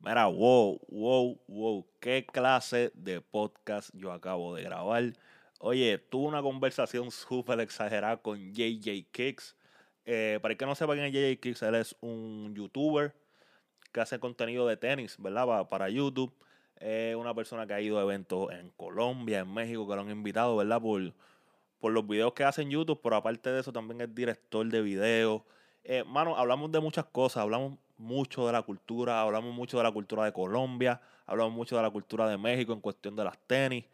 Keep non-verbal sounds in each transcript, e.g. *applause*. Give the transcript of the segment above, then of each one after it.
Mira, wow, wow, wow, qué clase de podcast yo acabo de grabar. Oye, tuve una conversación súper exagerada con JJ Kicks. Eh, para el que no sepa quién es JJ Kicks, él es un youtuber que hace contenido de tenis, ¿verdad? Para, YouTube. Es una persona que ha ido a eventos en Colombia, en México, que lo han invitado, ¿verdad? Por, por los videos que hace en YouTube, pero aparte de eso también es director de videos. Eh, mano, hablamos de muchas cosas, hablamos mucho de la cultura, hablamos mucho de la cultura de Colombia, hablamos mucho de la cultura de México en cuestión de las tenis.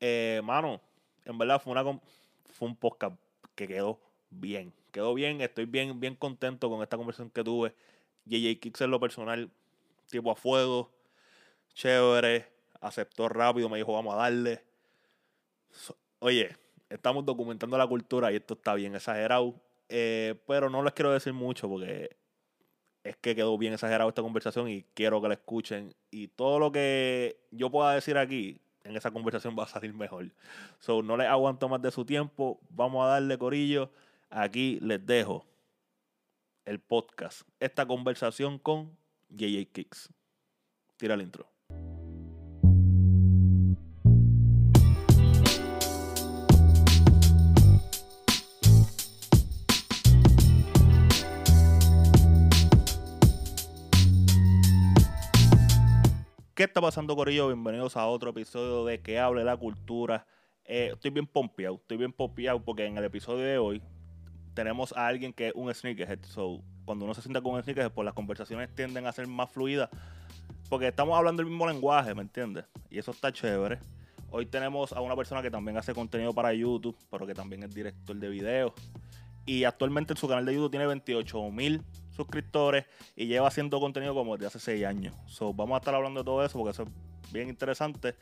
Eh, mano, en verdad fue, una, fue un podcast que quedó bien, quedó bien, estoy bien, bien contento con esta conversación que tuve. JJ Kicks en lo personal, tipo a fuego, chévere, aceptó rápido, me dijo vamos a darle. Oye, estamos documentando la cultura y esto está bien exagerado, eh, pero no les quiero decir mucho porque es que quedó bien exagerado esta conversación y quiero que la escuchen. Y todo lo que yo pueda decir aquí en esa conversación *laughs* va a salir mejor. So, no les aguanto más de su tiempo. Vamos a darle corillo. Aquí les dejo el podcast. Esta conversación con JJ Kicks. Tira el intro. ¿Qué está pasando, Corillo? Bienvenidos a otro episodio de Que Hable la Cultura. Eh, estoy bien pompeado, estoy bien pompeado porque en el episodio de hoy tenemos a alguien que es un sneakerhead. So, cuando uno se sienta con un sneakerhead, pues las conversaciones tienden a ser más fluidas porque estamos hablando el mismo lenguaje, ¿me entiendes? Y eso está chévere. Hoy tenemos a una persona que también hace contenido para YouTube, pero que también es director de videos. Y actualmente en su canal de YouTube tiene 28 mil suscriptores y lleva haciendo contenido como desde hace 6 años. So, vamos a estar hablando de todo eso porque eso es bien interesante.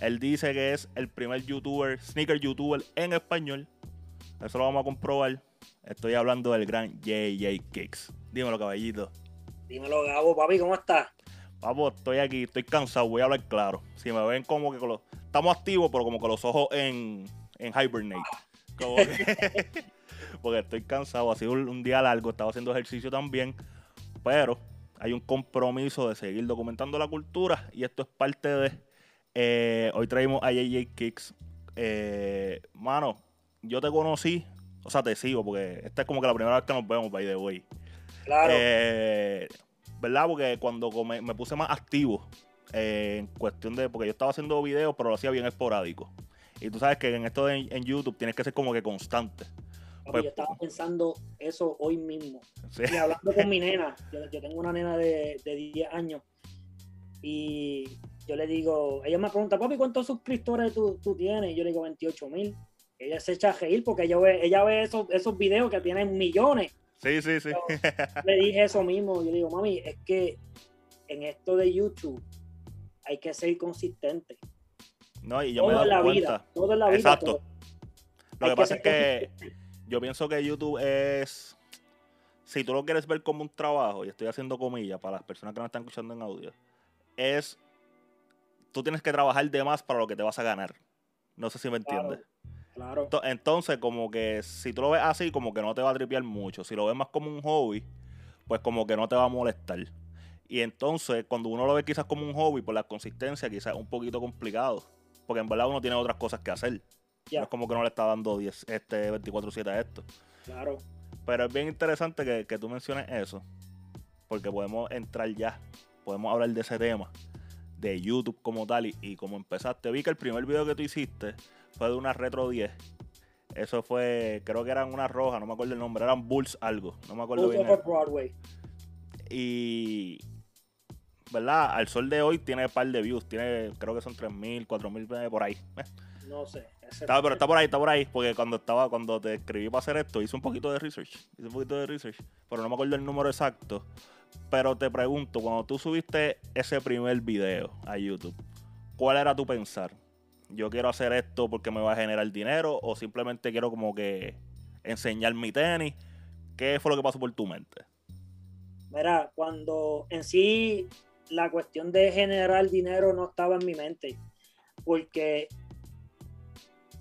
Él dice que es el primer youtuber, sneaker youtuber en español. Eso lo vamos a comprobar. Estoy hablando del gran JJ Kicks. Dímelo, caballito. Dímelo, Gabo, papi, ¿cómo estás? Papo, estoy aquí, estoy cansado, voy a hablar claro. Si me ven como que con los... Estamos activos, pero como con los ojos en, en hibernate. Como que... *laughs* porque estoy cansado. Ha sido un día largo, estaba haciendo ejercicio también, pero hay un compromiso de seguir documentando la cultura y esto es parte de. Eh, hoy traemos a JJ Kicks. Eh, mano, yo te conocí, o sea, te sigo, porque esta es como que la primera vez que nos vemos, by the way. Claro. Eh, ¿Verdad? Porque cuando me, me puse más activo en cuestión de. Porque yo estaba haciendo videos, pero lo hacía bien esporádico. Y tú sabes que en esto de, en YouTube tienes que ser como que constante. Pues, yo estaba pensando eso hoy mismo. Y hablando con mi nena, yo, tengo una nena de, de, 10 años. Y yo le digo, ella me pregunta, papi, ¿cuántos suscriptores tú, tú tienes? Y yo le digo, 28 mil. Ella se echa a reír porque ella ve, ella ve esos, esos videos que tienen millones. Sí, sí, sí. *laughs* le dije eso mismo. Yo le digo, mami, es que en esto de YouTube hay que ser consistente. No, y yo me he cuenta. Vida, todo en la vida. Exacto. Lo que pasa es que yo pienso que YouTube es. Si tú lo quieres ver como un trabajo, y estoy haciendo comillas para las personas que no están escuchando en audio, es. Tú tienes que trabajar de más para lo que te vas a ganar. No sé si me entiendes. Claro. Entonces, como que si tú lo ves así, como que no te va a tripear mucho. Si lo ves más como un hobby, pues como que no te va a molestar. Y entonces, cuando uno lo ve quizás como un hobby, por la consistencia, quizás es un poquito complicado. Porque en verdad uno tiene otras cosas que hacer. No es como que no le está dando 10, este 24-7 a esto. Claro. Pero es bien interesante que, que, tú menciones eso. Porque podemos entrar ya. Podemos hablar de ese tema. De YouTube como tal. Y, y como empezaste. Vi que el primer video que tú hiciste fue de una Retro 10. Eso fue, creo que eran una roja, no me acuerdo el nombre, eran Bulls algo, no me acuerdo Bulls bien. Broadway. Y, ¿verdad? Al sol de hoy tiene un par de views, tiene, creo que son 3.000, 4.000 por ahí. No sé. Está, pero está por ahí, está por ahí, porque cuando estaba, cuando te escribí para hacer esto, hice un poquito de research. Hice un poquito de research, pero no me acuerdo el número exacto. Pero te pregunto, cuando tú subiste ese primer video a YouTube, ¿cuál era tu pensar? ¿Yo quiero hacer esto porque me va a generar dinero? ¿O simplemente quiero como que enseñar mi tenis? ¿Qué fue lo que pasó por tu mente? Mira, cuando en sí la cuestión de generar dinero no estaba en mi mente, porque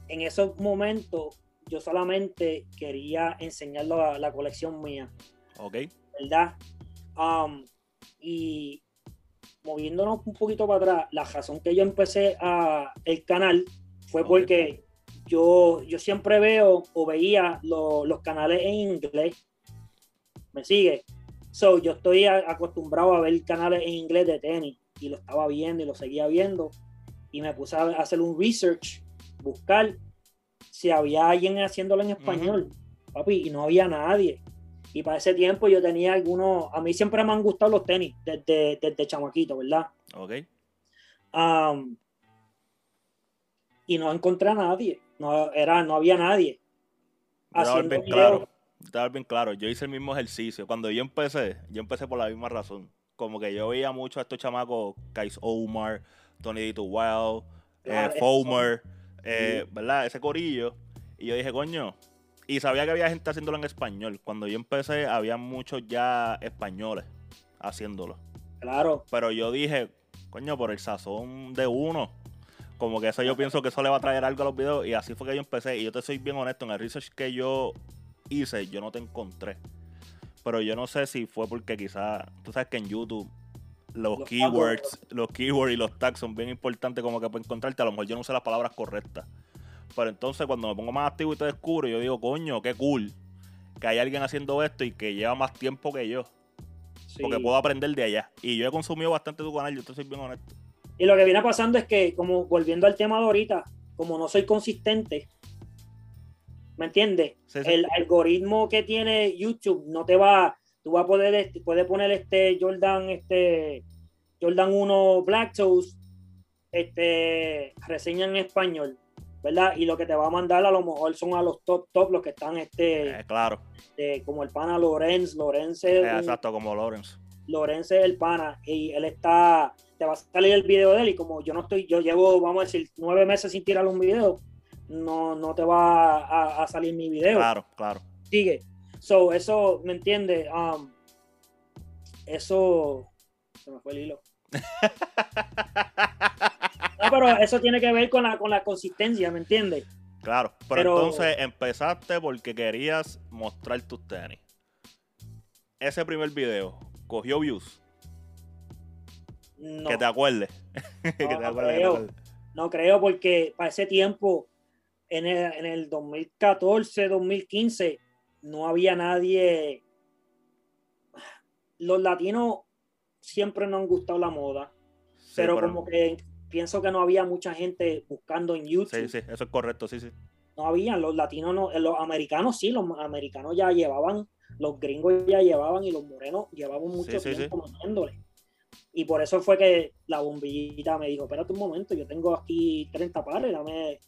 en esos momentos yo solamente quería enseñarlo a la colección mía. Ok. ¿Verdad? Um, y moviéndonos un poquito para atrás, la razón que yo empecé a el canal fue porque yo, yo siempre veo o veía los canales en inglés. ¿Me sigue? So, yo estoy acostumbrado a ver canales en inglés de tenis y lo estaba viendo y lo seguía viendo y me puse a hacer un research, buscar si había alguien haciéndolo en español, papi, y no había nadie. Y para ese tiempo yo tenía algunos, a mí siempre me han gustado los tenis desde, desde chamaquito, ¿verdad? Ok. y no encontré a nadie, no, era, no había nadie. Haciendo bien claro, bien claro, yo hice el mismo ejercicio. Cuando yo empecé, yo empecé por la misma razón. Como que yo veía mucho a estos chamacos, Kais Omar, Tony Dito Wild, eh, Fomer, eh, ¿verdad? Ese corillo. Y yo dije, coño, y sabía que había gente haciéndolo en español. Cuando yo empecé, había muchos ya españoles haciéndolo. Claro. Pero yo dije, coño, por el sazón de uno. Como que eso yo pienso que eso le va a traer algo a los videos. Y así fue que yo empecé. Y yo te soy bien honesto, en el research que yo hice, yo no te encontré. Pero yo no sé si fue porque quizás, tú sabes que en YouTube los, keywords, los keywords y los tags son bien importantes como que para encontrarte. A lo mejor yo no usé las palabras correctas. Pero entonces cuando me pongo más activo y te descubro, yo digo, coño, qué cool que hay alguien haciendo esto y que lleva más tiempo que yo. Porque puedo aprender de allá. Y yo he consumido bastante tu canal, yo te soy bien honesto. Y lo que viene pasando es que, como volviendo al tema de ahorita, como no soy consistente, ¿me entiendes? El algoritmo que tiene YouTube no te va, tú vas a poder, este, puedes poner este Jordan, este Jordan 1 Black Toes, este, reseña en español ¿verdad? Y lo que te va a mandar a lo mejor son a los top top los que están este eh, claro. como el pana Lorenz Lorenz eh, exacto como Lorenz. Lorenz es el pana y él está te va a salir el video de él y como yo no estoy yo llevo vamos a decir nueve meses sin tirar un video no no te va a, salir mi video. Claro claro. Sigue so eso me entiende um, eso se me fue el hilo *laughs* pero eso tiene que ver con la, con la consistencia, ¿me entiendes? Claro, pero, entonces empezaste porque querías mostrar tus tenis. Ese primer video, ¿cogió views? No. Que te acuerdes. No, *laughs* creo. no creo porque para ese tiempo, en el, en el 2014, 2015, no había nadie. Los latinos siempre nos han gustado la moda, pero, como que pienso que no había mucha gente buscando en YouTube. Sí, sí, eso es correcto, sí, sí. No había, los latinos no, eh, los americanos sí, los americanos ya llevaban, los gringos ya llevaban y los morenos llevaban mucho tiempo sí, Y por eso fue que la bombillita me dijo, espérate un momento, yo tengo aquí 30 pares, dame,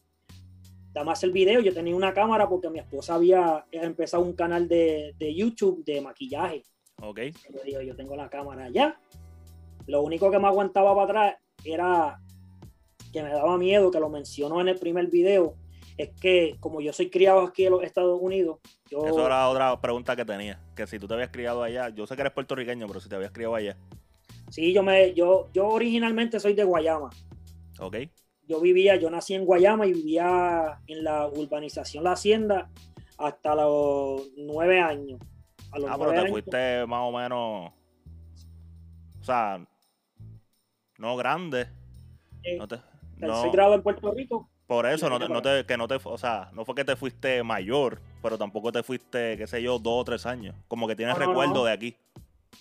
dame hacer el video. Yo tenía una cámara porque mi esposa había empezado un canal de, de YouTube de maquillaje. Ok. Yo digo, yo tengo la cámara ya. Lo único que me aguantaba para atrás era que me daba miedo, que lo mencionó en el primer video, es que como yo soy criado aquí en los Estados Unidos, yo... Eso era otra pregunta que tenía, que si tú te habías criado allá, yo sé que eres puertorriqueño, pero si te habías criado allá. Sí, yo me, yo, yo originalmente soy de Guayama. Ok. Yo vivía, yo nací en Guayama y vivía en la urbanización La Hacienda hasta los nueve años. ah, pero te fuiste más o menos, o sea, no grande. no te, soy grado en Puerto Rico. Por eso, no, te, que no te, o sea, no fue que te fuiste mayor, pero tampoco te fuiste, qué sé yo, dos o tres años. Como que tienes recuerdo de aquí.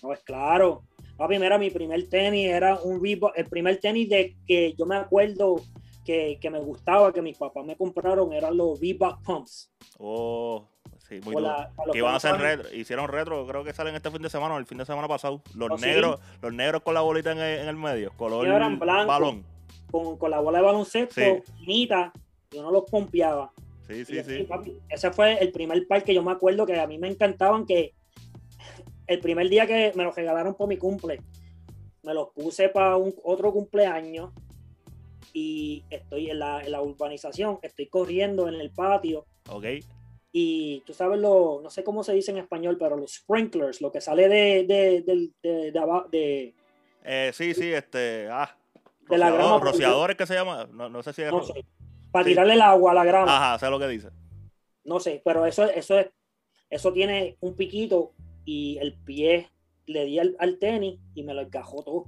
No, es claro. Papi, mira, mi primer tenis era un Reebok, el primer tenis de que yo me acuerdo que, que me gustaba, que mis papás me compraron, eran los Reebok Pumps. Oh, sí, muy duro. Que iban a hacer retro, hicieron retro, creo que salen este fin de semana o el fin de semana pasado. Los ¿Oh, negros, los negros con la bolita en el, en el medio, color balón con, con la bola de baloncesto finita, yo no los pompeaba. Sí, sí, sí. ese fue el primer par que yo me acuerdo que a mí me encantaban, que el primer día que me los regalaron por mi cumple, me los puse para un otro cumpleaños y estoy en la, en la urbanización, estoy corriendo en el patio. Ok. Y tú sabes lo, no sé cómo se dice en español, pero los sprinklers, lo que sale de, de, de, de, eh, sí, sí, este, ah, de la grama. Rociadores que se llama, no, sé si es. No sé. Para tirarle el agua a la grama. Ajá, sé lo que dice. No sé, pero eso, eso es, eso tiene un piquito y el pie le di al, tenis y me lo encajó todo.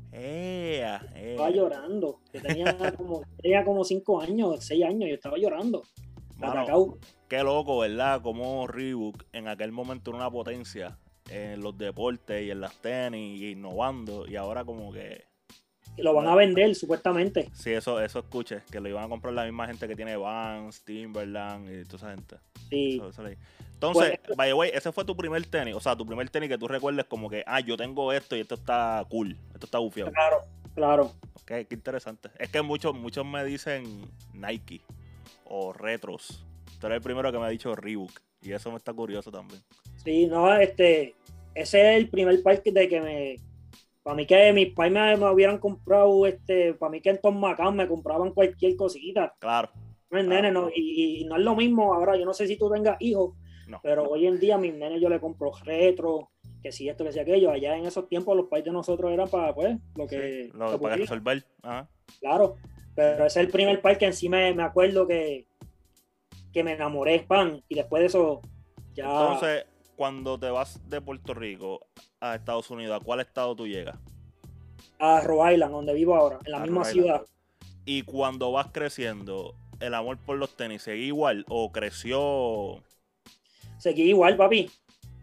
Estaba llorando. tenía *laughs* como, tenía como cinco años, seis años, y estaba llorando. qué loco, ¿verdad? Como Reebok en aquel momento era una potencia en los deportes y en las tenis, y innovando, y ahora como que lo van a vender supuestamente. Sí, eso, eso escuché, que lo iban a comprar la misma gente que tiene Vans, Timberland y toda esa gente. Sí. Entonces, pues, by the way, ese fue tu primer tenis, o sea, tu primer tenis que tú recuerdes como que, ah, yo tengo esto y esto está cool, esto está bufiado. Claro, claro. Ok, qué interesante. Es que muchos, muchos me dicen Nike o Retros. Tú eres el primero que me ha dicho Reebok y eso me está curioso también. Sí, no, este, ese es el primer parque de que me, para mí que mis pais me, hubieran comprado, este, para mí que en Tom Macán me compraban cualquier cosita. Claro. No, nene, no, y, no es lo mismo ahora, yo no sé si tú tengas hijos, pero hoy en día a mis nenes yo le compro retro, que si esto, que si aquello. Allá en esos tiempos los pais de nosotros eran para, pues, lo que... lo, para resolver. Claro, pero ese es el primer par que en sí me, me acuerdo que, que me enamoré, pan, y después de eso ya... Entonces, cuando te vas de Puerto Rico a Estados Unidos, ¿a cuál estado tú llegas? A Rhode Island, donde vivo ahora, en la misma ciudad. Y cuando vas creciendo, ¿el amor por los tenis sigue igual o creció? Seguí igual, papi.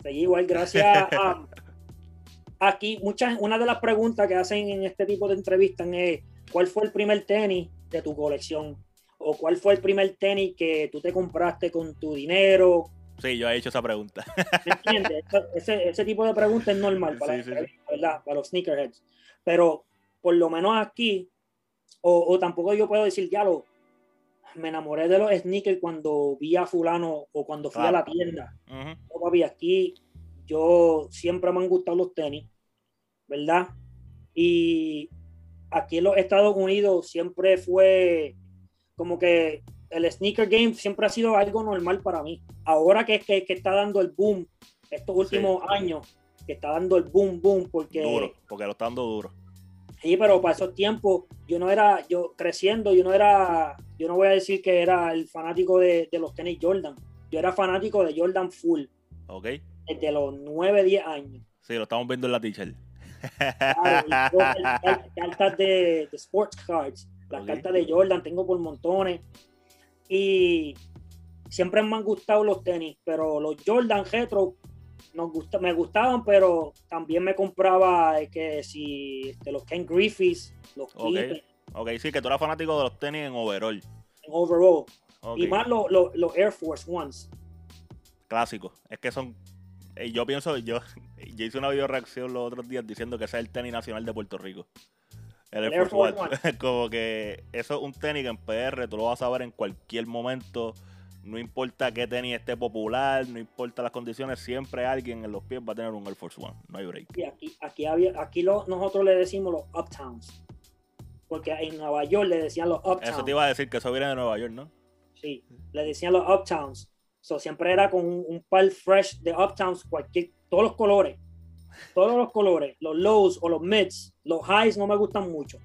Seguí igual, gracias a... *laughs* Aquí, muchas, una de las preguntas que hacen en este tipo de entrevistas es, ¿cuál fue el primer tenis de tu colección? ¿O cuál fue el primer tenis que tú te compraste con tu dinero? Sí, yo he hecho esa pregunta. ¿Me entiendes? Ese, ese, tipo de pregunta es normal para, para los sneakerheads. Pero por lo menos aquí, o, tampoco yo puedo decir, ya lo, me enamoré de los sneakers cuando vi a fulano o cuando fui a la tienda. Uh aquí yo siempre me han gustado los tenis, ¿verdad? Y aquí en los Estados Unidos siempre fue como que el sneaker game siempre ha sido algo normal para mí. Ahora que, que, que está dando el boom, estos últimos años, que está dando el boom, boom, porque... Duro, porque lo está dando duro. Sí, pero para esos tiempos, yo no era, yo creciendo, yo no era, yo no voy a decir que era el fanático de, los tenis Jordan. Yo era fanático de Jordan Full. Ok. Desde los 9, 10 años. Sí, lo estamos viendo en la teacher. *laughs* cartas de, sports cards, las cartas de Jordan, tengo por montones. Y siempre me han gustado los tenis, pero los Jordan Retro nos gusta, me gustaban, pero también me compraba eh, que si este, los Ken Griffiths, los okay. ok, sí, que tú eras fanático de los tenis en overall. En overall. Y más los, Air Force Ones. Clásicos. Es que son. Eh, yo pienso, yo, yo hice una video reacción los otros días diciendo que ese es el tenis nacional de Puerto Rico. El Air, Force, One. *laughs* Como que eso es un tenis que en PR tú lo vas a ver en cualquier momento. No importa qué tenis esté popular, no importa las condiciones, siempre alguien en los pies va a tener un Air Force One. No hay break. Y aquí, aquí, había, aquí nosotros le decimos los Uptowns. Porque en Nueva York le decían los Uptowns. Eso te iba a decir que eso viene de Nueva York, ¿no? Sí, le decían los Uptowns. So, siempre era con un, par fresh de Uptowns, cualquier, todos los colores todos los colores, los lows o los mids, los highs no me gustan mucho.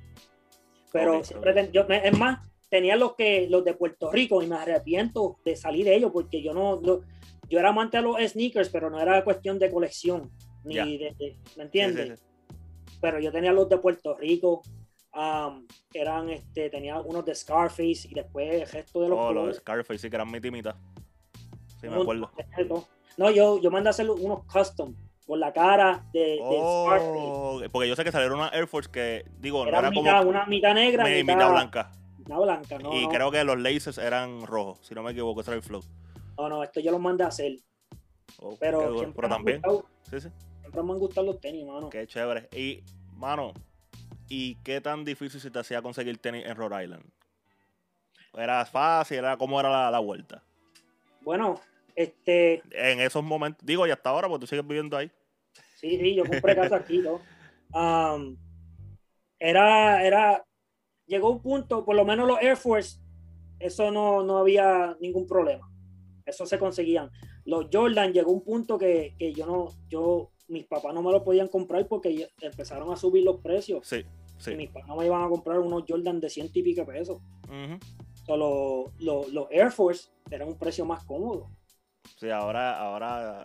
Pero siempre yo, es más, tenía los que los de Puerto Rico y me arrepiento de salir de ellos porque yo no, yo era amante de los sneakers, pero no era cuestión de colección ni de, ¿me entiendes? Pero yo tenía los de Puerto Rico, um, eran este, tenía unos de Scarface y después el resto de los oh, los de Scarface sí que eran mi timita. Sí, me acuerdo. No, yo, yo mandé a hacer unos custom con la cara de, oh, Porque yo sé que salieron una Air Force que, digo, era, no era mitad, como. Una mitad negra y mitad, blanca. Blanca, no. Y creo que los laces eran rojos, si no me equivoco, ese era el flow. No, no, esto yo lo mandé a hacer. Oh, pero, pero también. sí, sí. Siempre me han gustado los tenis, mano. Qué chévere. Y, mano, ¿y qué tan difícil se te hacía conseguir tenis en Rhode Island? ¿Era fácil? ¿Era cómo era la, la vuelta? Bueno, este... En esos momentos, digo, y hasta ahora, porque tú sigues viviendo ahí. Sí, sí, yo compré casa aquí, ¿no? *laughs* era, era, llegó un punto, por lo menos los Air Force, eso no, no había ningún problema. Eso se conseguían. Los Jordan llegó un punto que, que yo no, yo, mis papás no me lo podían comprar porque empezaron a subir los precios. Sí, sí. Y mis papás no me iban a comprar unos Jordan de ciento y pico pesos. Solo los Air Force eran un precio más cómodo. Sí, ahora, ahora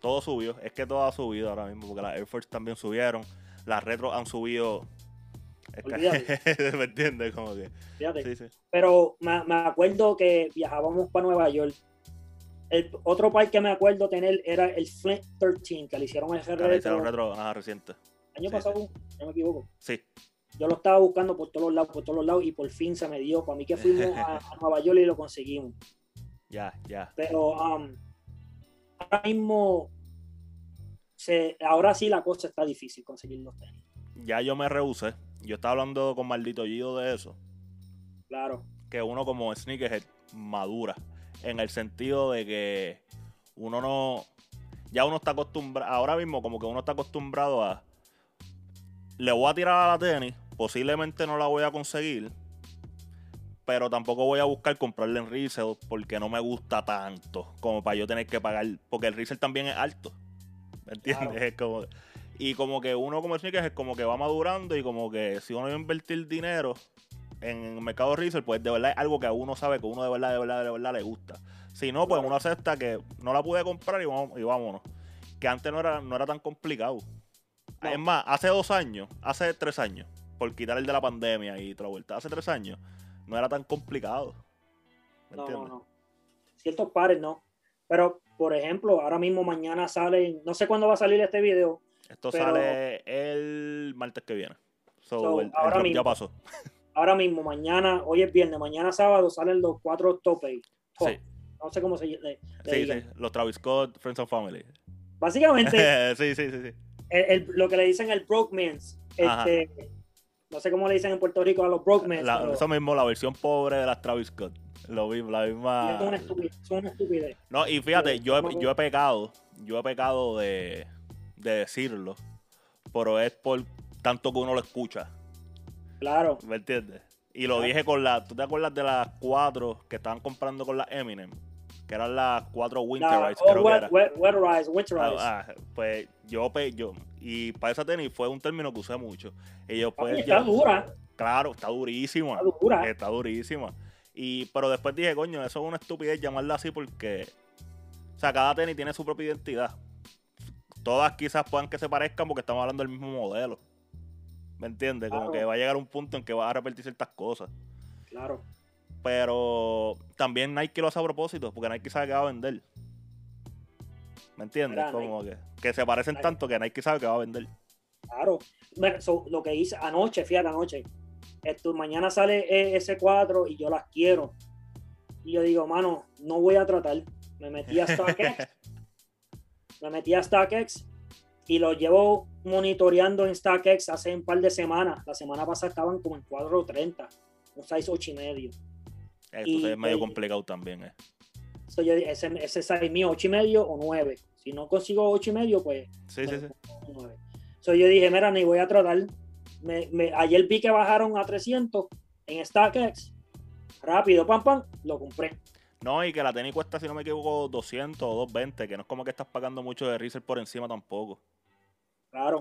todo subió. Es que todo ha subido ahora mismo, porque las Air Force también subieron. Las retro han subido. *laughs* ¿Me entiendes? Como que. Sí, sí. Pero me, acuerdo que viajábamos para Nueva York. El otro par que me acuerdo tener era el Flint 13, que le hicieron el retro. Le hicieron retro reciente. Año pasado, no me equivoco. Sí. Yo lo estaba buscando por todos lados, por todos lados, y por fin se me dio. Para mí que fuimos *laughs* a, Nueva York y lo conseguimos. Ya, ya. Pero um, ahora mismo, se, ahora sí la cosa está difícil conseguir los tenis. Ya yo me rehusé. Yo estaba hablando con Maldito Gido de eso. Claro. Que uno como sneakerhead madura. En el sentido de que uno no. Ya uno está acostumbrado. Ahora mismo, como que uno está acostumbrado a. Le voy a tirar a la tenis. Posiblemente no la voy a conseguir. Pero tampoco voy a buscar comprarle en resale porque no me gusta tanto como para yo tener que pagar. Porque el resale también es alto. ¿Me entiendes? Es como. Y como que uno como sneakers es como que va madurando y como que si uno va a invertir dinero en el mercado resell, pues de verdad es algo que uno sabe que uno de verdad, de verdad, de verdad le gusta. Si no, pues uno acepta que no la pude comprar y, vamos, y vámonos. Que antes no era, no era tan complicado. Es más, hace dos años, hace tres años, por quitar el de la pandemia y otra vuelta, hace tres años, no era tan complicado. no, no, no. Ciertos pares no. Pero, por ejemplo, ahora mismo mañana sale, no sé cuándo va a salir este video, esto sale el martes que viene. ahora mismo, ya pasó. *laughs* Ahora mismo, mañana, hoy es viernes, mañana sábado salen los cuatro topes. Sí. No sé cómo se le, Sí, sí, los Travis Scott, Friends and Family. Básicamente. *laughs* sí, sí, sí. sí. lo que le dicen el Broke Mans. Este, no sé cómo le dicen en Puerto Rico a los Broke Mans. Eso mismo, la versión pobre de las Travis Scott. Lo mismo, la misma. Es una estupidez. una estupidez. No, y fíjate, yo yo he pecado. Yo he pecado de de decirlo, pero es por tanto que uno lo escucha. Claro. ¿Me entiendes? Y lo dije con la. ¿Tú te acuerdas de las cuatro que estaban comprando con la Eminem? Que eran las cuatro Winterize, oh, creo que Winterize. Ah, ah, pues yo, yo. Y para esa tenis fue un término que usé mucho. Y yo, pues, está dura. Claro, está durísima. Está dura. Está durísima. Y, pero después dije, coño, eso es una estupidez llamarla así porque. O sea, cada tenis tiene su propia identidad todas quizás puedan que se parezcan porque estamos hablando del mismo modelo. ¿Me entiendes? Como que va a llegar un punto en que va a repetir ciertas cosas. Claro. Pero también Nike lo hace a propósito, porque Nike sabe que va a vender. ¿Me entiendes? Como que, se parecen tanto que Nike sabe que va a vender. Claro. lo que hice anoche, fíjate, anoche. Esto, mañana sale e, S4 y yo las quiero. Y yo digo, mano, no voy a tratar. Me metí a StockX *laughs* me metí a StockX y lo llevo monitoreando en StockX hace un par de semanas. La semana pasada estaban como en 4.30, un size 8 y medio. Esto es medio complicado también, eh. ese, ese size mío, 8 y medio o 9. Si no consigo 8 y medio, pues. Sí, sí, sí. 9. yo dije, mira, ni voy a tratar. Me, ayer vi que bajaron a 300 en StockX. Rápido, pam, pam, lo compré. No, y que la tenis cuesta, si no me equivoco, 200 o 220, que no es como que estás pagando mucho de resell por encima tampoco. Claro.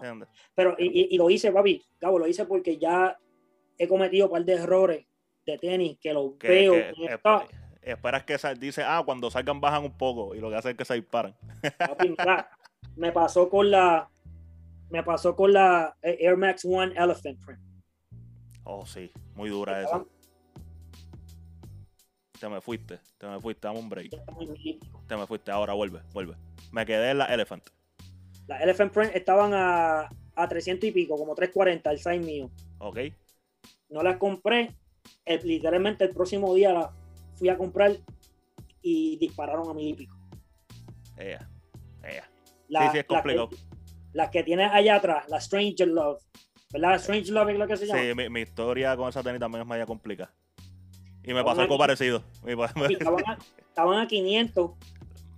Pero, y, lo hice, papi, Gabo, lo hice porque ya he cometido un par de errores de tenis que lo veo. esperas que dice, ah, cuando salgan bajan un poco y lo que hace es que se disparan. Papi, me pasó con la me pasó con la Air Max One Elephant Print. Oh, sí, muy dura esa te me fuiste, te me fuiste, dame un break. Te me fuiste, ahora vuelve, vuelve. Me quedé en la Elephant. Las Elephant Print estaban a, a 300 y pico, como 340 el size mío. Ok. No las compré. literalmente el próximo día las fui a comprar y dispararon a mil y pico. Ella. sí, sí, es complicado. Las que, tienes allá atrás, la Stranger Love. ¿Verdad? Strange Love es lo que se llama. Sí, mi, mi historia con esa tenis también es media complicada. Y me pasó algo parecido. Estaban a, 500.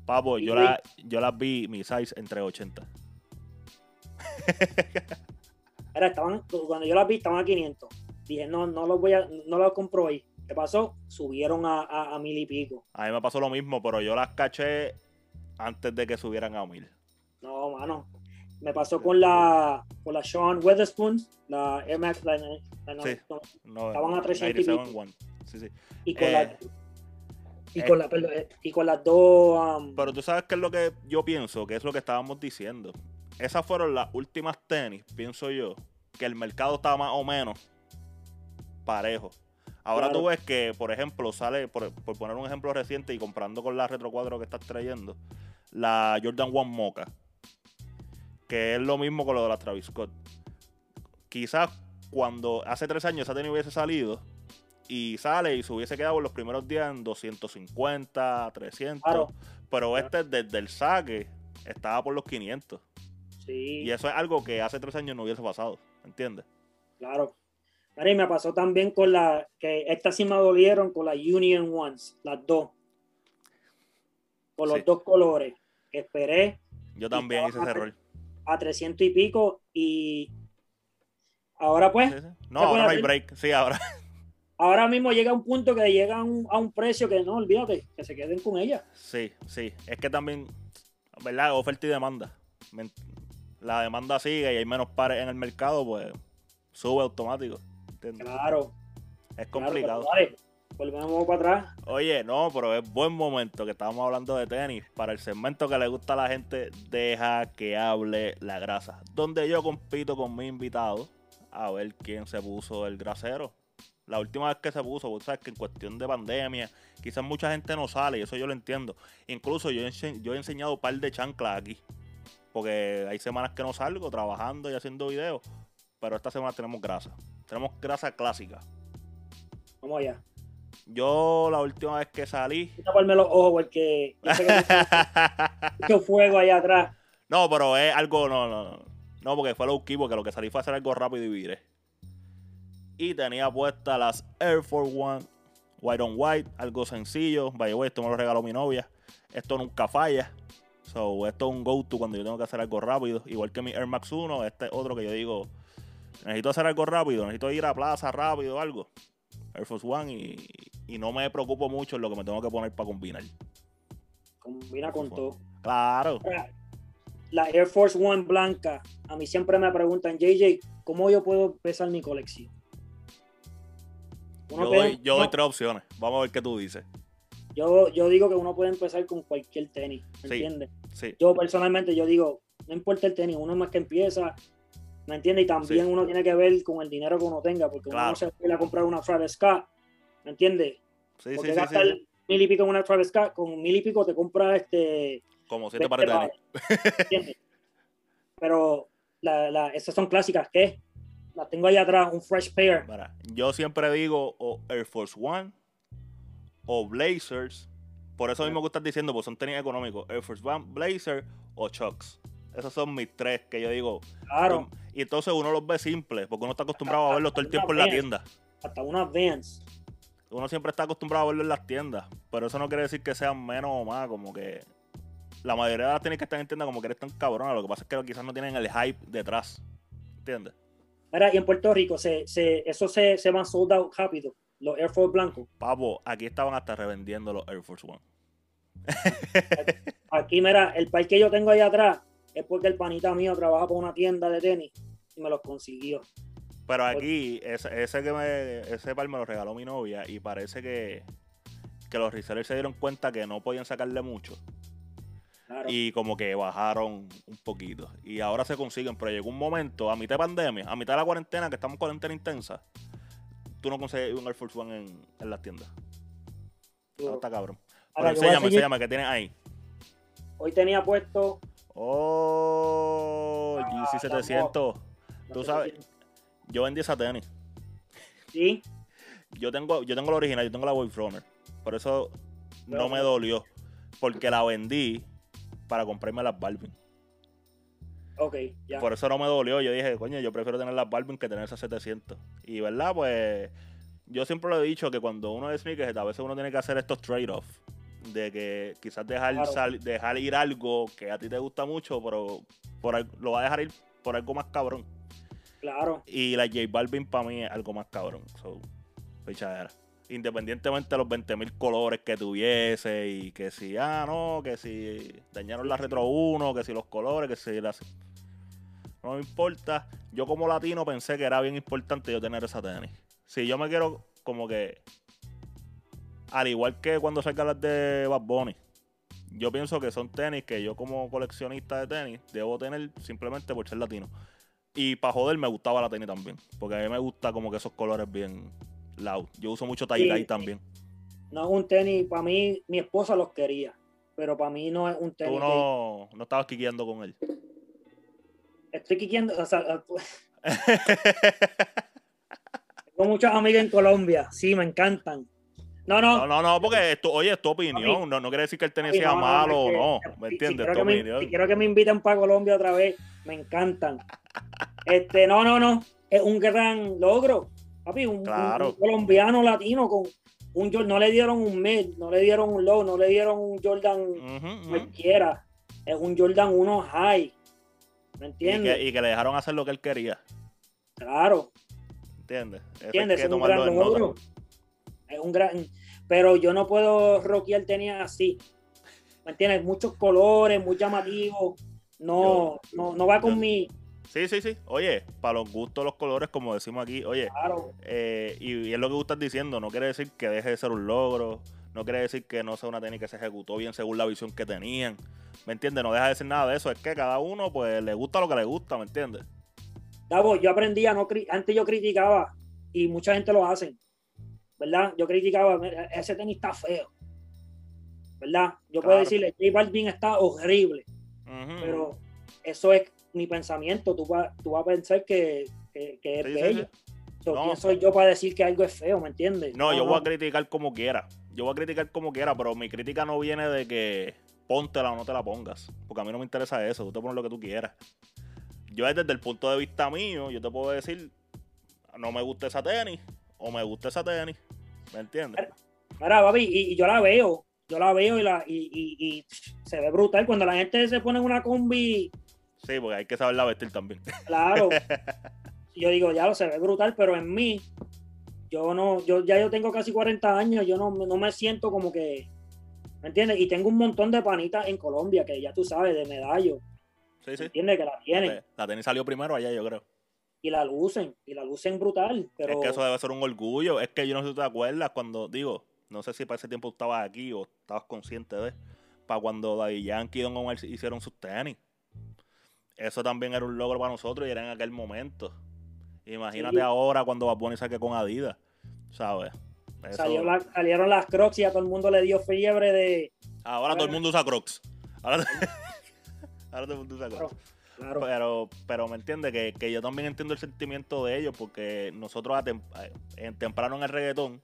Papo, yo, la, yo las vi, mi size, entre 80. Era, estaban, cuando yo las vi, estaban a 500. Dije, no, no los voy a, no los compro hoy. ¿Qué pasó? Subieron a, a, mil y pico. A mí me pasó lo mismo, pero yo las caché antes de que subieran a mil. No, mano. Me pasó con la, con la Sean Weatherspoon, la Air Max, la, sí, estaban a 300 y pico. Sí, sí. Y con la, eh, Y, con, la, eh, y con las dos... Um, pero tú sabes qué es lo que yo pienso, que es lo que estábamos diciendo. Esas fueron las últimas tenis, pienso yo, que el mercado estaba más o menos parejo. Ahora tú ves que, por ejemplo, sale, por, poner un ejemplo reciente y comprando con la Retro 4 que estás trayendo, la Jordan One Mocha, que es lo mismo con lo de la Travis Scott. Quizás cuando hace tres años esa tenis hubiese salido y sale y se hubiese quedado en los primeros días en 250, 300, pero este desde el saque estaba por los 500. Sí. Y eso es algo que hace tres años no hubiese pasado, ¿entiendes? Claro. Y me pasó también con la, que estas sí me dolieron con la Union Ones, las dos. Con los dos colores. Esperé. Yo también hice ese error. A 300 y pico y ahora pues. No, ahora no hay break. Sí, ahora. *laughs* Ahora mismo llega un punto que llega a un, precio que no, olvídate, que se queden con ella. Sí, sí. Es que también, ¿verdad? Oferta y demanda. La demanda sigue y hay menos pares en el mercado, pues sube automático. Claro. Es complicado. volvemos para atrás. Oye, no, pero es buen momento que estamos hablando de tenis. Para el segmento que le gusta a la gente, deja que hable la grasa. Donde yo compito con mi invitado a ver quién se puso el grasero. La última vez que se puso, vos sabes que en cuestión de pandemia, quizás mucha gente no sale y eso yo lo entiendo. Incluso yo, yo he enseñado un par de chanclas aquí. Porque hay semanas que no salgo trabajando y haciendo videos. Pero esta semana tenemos grasa. Tenemos grasa clásica. Vamos allá. Yo la última vez que salí. Taparme los ojos porque *laughs* mucho fuego allá atrás. No, pero es algo. No, no, no. No, porque fue lo que porque lo que salí fue hacer algo rápido y viré. Y tenía puestas las Air Force One White on White, algo sencillo. Vaya, esto me lo regaló mi novia. Esto nunca falla. So, esto es un go-to cuando yo tengo que hacer algo rápido. Igual que mi Air Max 1, este es otro que yo digo, necesito hacer algo rápido, necesito ir a plaza rápido o algo. Air Force One y, no me preocupo mucho en lo que me tengo que poner para combinar. Combina con todo. Claro. La Air Force One blanca, a mí siempre me preguntan, JJ, ¿cómo yo puedo empezar mi colección? Yo doy, tres opciones. Vamos a ver qué tú dices. Yo, yo digo que uno puede empezar con cualquier tenis, ¿me entiendes? Sí. Yo personalmente, yo digo, no importa el tenis, uno más que empieza, ¿me entiendes? Y también uno tiene que ver con el dinero que uno tenga, porque uno no se puede a comprar una Travis Scott, ¿me entiendes? Sí, porque sí, gastar mil y pico en una Travis Scott, con mil y pico te compras este... Como siete pares de tenis. Pero la, la, esas son clásicas, ¿qué? Las tengo ahí atrás, un fresh pair. yo siempre digo o Air Force One o Blazers. Por eso mismo que estás diciendo, pues son tenis económicos. Air Force One, Blazer o Chucks. Esos son mis tres que yo digo. Claro. Y entonces uno los ve simples, porque uno está acostumbrado a verlos todo el tiempo en la tienda. Hasta una Vans. Uno siempre está acostumbrado a verlos en las tiendas, pero eso no quiere decir que sean menos o más, como que la mayoría de las tiendas que están en tienda como que eres tan cabrona. Lo que pasa es que quizás no tienen el hype detrás. ¿Entiendes? Mira, y en Puerto Rico, se, se, eso se, se van sold out rápido, los Air Force blancos. Papo, aquí estaban hasta revendiendo los Air Force One. aquí, mira, el par que yo tengo ahí atrás es porque el panita mío trabaja por una tienda de tenis y me los consiguió. Pero aquí, ese, ese, que me, ese par me lo regaló mi novia y parece que, que los resellers se dieron cuenta que no podían sacarle mucho. Y como que bajaron un poquito. Y ahora se consiguen, pero llegó un momento, a mitad de pandemia, a mitad de la cuarentena, que estamos en cuarentena intensa, tú no consigues un Air Force One en, en las tiendas. No, está cabrón. Pero enséñame, enséñame, ¿qué tienes ahí? Hoy tenía puesto. Oh, GC700. Tú sabes, yo vendí esa tenis. Sí. Yo tengo, yo tengo la original, yo tengo la Boyfrunner. Por eso no me dolió. Porque la vendí para comprarme las Balvin. Ok, ya. Por eso no me dolió. Yo dije, coño, yo prefiero tener las Balvin que tener esas 700. Y verdad, pues yo siempre lo he dicho que cuando uno es sneakers, a veces uno tiene que hacer estos trade-offs. De que quizás dejar, dejar ir algo que a ti te gusta mucho, pero por, lo va a dejar ir por algo más cabrón. Claro. Y la J Balvin para mí es algo más cabrón. So, pichadera independientemente de los 20.000 colores que tuviese y que si, ah, no, que si dañaron la Retro 1, que si los colores, que si las... No me importa. Yo como latino pensé que era bien importante yo tener esa tenis. Si yo me quiero como que al igual que cuando salgan las de Bad Bunny, yo pienso que son tenis que yo como coleccionista de tenis debo tener simplemente por ser latino. Y para joder me gustaba la tenis también, porque a mí me gusta como que esos colores bien loud. Yo uso mucho tie dye también. No es un tenis, para mí mi esposa los quería, pero para mí no es un tenis. Tú no, no estabas quiqueando con él. Estoy quiqueando, o sea, *laughs* tengo muchos amigos en Colombia, sí, me encantan no, no. No, no, porque esto, oye, es tu opinión. No, no quiere decir que el tenis sea malo o no. ¿Me entiendes? Si, si quiero que me inviten para Colombia otra vez, me encantan. este, no, no, no. Es un gran logro. Papi, un, colombiano latino con un no le dieron un mid, no le dieron un low, no le dieron un Jordan cualquiera. Es un Jordan 1 high. ¿Me entiendes? Y que, le dejaron hacer lo que él quería. Claro. ¿Entiendes? ¿Entiendes? Es un gran logro es un gran. Pero yo no puedo rockear tenía así. ¿Me entiendes? Muchos colores, muy llamativos. No, no, va con mi. Sí, sí, sí. Oye, para los gustos, los colores, como decimos aquí, oye, claro. Eh, y, es lo que tú estás diciendo, no quiere decir que deje de ser un logro, no quiere decir que no sea una técnica que se ejecutó bien según la visión que tenían, ¿me entiendes? No deja de decir nada de eso, es que cada uno pues le gusta lo que le gusta, ¿me entiendes? yo aprendí a no, antes yo criticaba y mucha gente lo hace, ¿verdad? Yo criticaba, ese tenis está feo, ¿verdad? Yo puedo decirle, J Balvin está horrible, pero eso es mi pensamiento, tú vas, tú vas a pensar que, que, es bello. ¿Quién soy yo para decir que algo es feo, me entiendes? No, yo voy a criticar como quiera, yo voy a criticar como quiera, pero mi crítica no viene de que póntela o no te la pongas, porque a mí no me interesa eso, tú te pones lo que tú quieras. Yo desde el punto de vista mío, yo te puedo decir, no me gusta esa tenis, o me gusta esa tenis. ¿Me entiendes? Ahora, papi, y, yo la veo, yo la veo y, la, y, se ve brutal. Cuando la gente se pone en una combi. Sí, porque hay que saberla vestir también. Claro. *laughs* yo digo, ya lo se ve brutal, pero en mí, yo no, yo ya yo tengo casi 40 años, yo no, no me siento como que. ¿Me entiendes? Y tengo un montón de panitas en Colombia, que ya tú sabes, de medallo. Sí, sí. ¿Me entiendes? Que la tienen. La tenis salió primero allá, yo creo y la lucen, y la lucen brutal. Pero... Es que eso debe ser un orgullo. Es que yo no sé si te acuerdas cuando, digo, no sé si para ese tiempo estabas aquí o estabas consciente de, para cuando Daddy Yankee y Don Omar hicieron sus tenis. Eso también era un logro para nosotros y era en aquel momento. Imagínate ahora cuando Bad Bunny saque con Adidas, ¿sabes? salieron las Crocs y a todo el mundo le dio fiebre de... Ahora todo el mundo usa Crocs. Ahora, *laughs* ahora todo el mundo usa Crocs. Pero, pero me entiende que, yo también entiendo el sentimiento de ellos porque nosotros en temprano en el reggaetón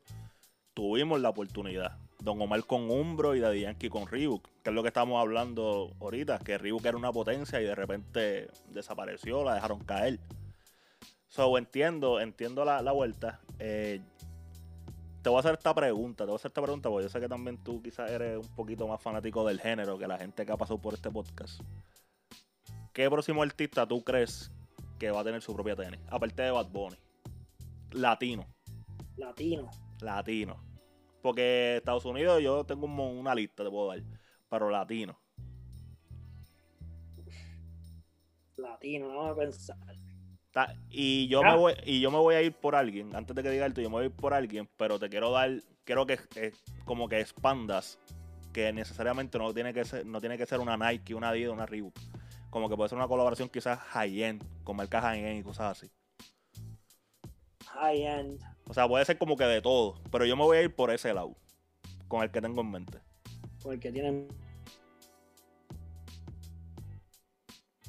tuvimos la oportunidad. Don Omar con Umbro y Daddy Yankee con Reebok, que es lo que estamos hablando ahorita, que Reebok era una potencia y de repente desapareció, la dejaron caer. So, entiendo, entiendo la, vuelta. Eh, te voy a hacer esta pregunta, te voy a hacer esta pregunta porque yo sé que también tú quizás eres un poquito más fanático del género que la gente que ha pasado por este podcast. ¿qué próximo artista tú crees que va a tener su propia tenis? Aparte de Bad Bunny. Latino. Latino. Latino. Porque Estados Unidos yo tengo una lista, te puedo dar. Pero latino. Latino, vamos a pensar. y yo me ah. voy y yo me voy a ir por alguien antes de que diga esto yo me voy a ir por alguien pero te quiero dar quiero que como que expandas que necesariamente no tiene que ser no tiene que ser una Nike una Adidas una Reebok como que puede ser una colaboración quizás high-end, con marcas high-end y cosas así. High-end. O sea, puede ser como que de todo, pero yo me voy a ir por ese lado, con el que tengo en mente. Con el que tienen...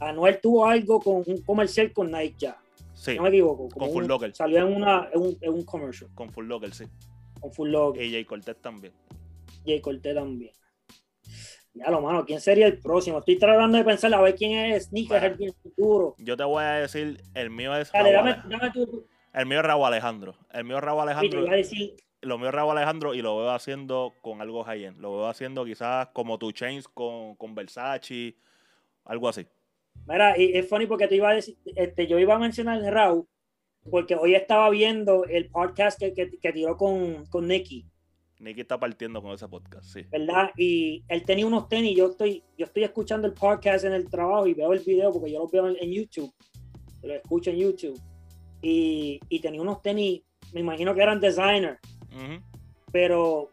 Anuel tuvo algo con un comercial con Nike ya. Sí. No me equivoco. Con Full Locker. Salió en, una, en, un, en un commercial. Con Full Locker, sí. Con Full Locker. Y Jay Cortez también. Jay Cortez también. Ya lo mano, ¿quién sería el próximo? Estoy tratando de pensar a ver quién es Sneaker el futuro. Yo te voy a decir, el mío es. Dale, dame, tú. El mío es Raúl Alejandro. El mío es Raúl Alejandro. Lo mío es Raúl Alejandro y lo veo haciendo con algo high-end. Lo veo haciendo quizás como tu Chains con, con Versace, algo así. Mira, y es funny porque te iba a decir, este, yo iba a mencionar Raúl, porque hoy estaba viendo el podcast que, que, tiró con, con Nicky. Nicky está partiendo con ese podcast, sí. ¿Verdad? Y él tenía unos tenis, yo estoy, yo estoy escuchando el podcast en el trabajo y veo el video porque yo lo veo en, YouTube, lo escucho en YouTube. Y, y, tenía unos tenis, me imagino que eran designer, pero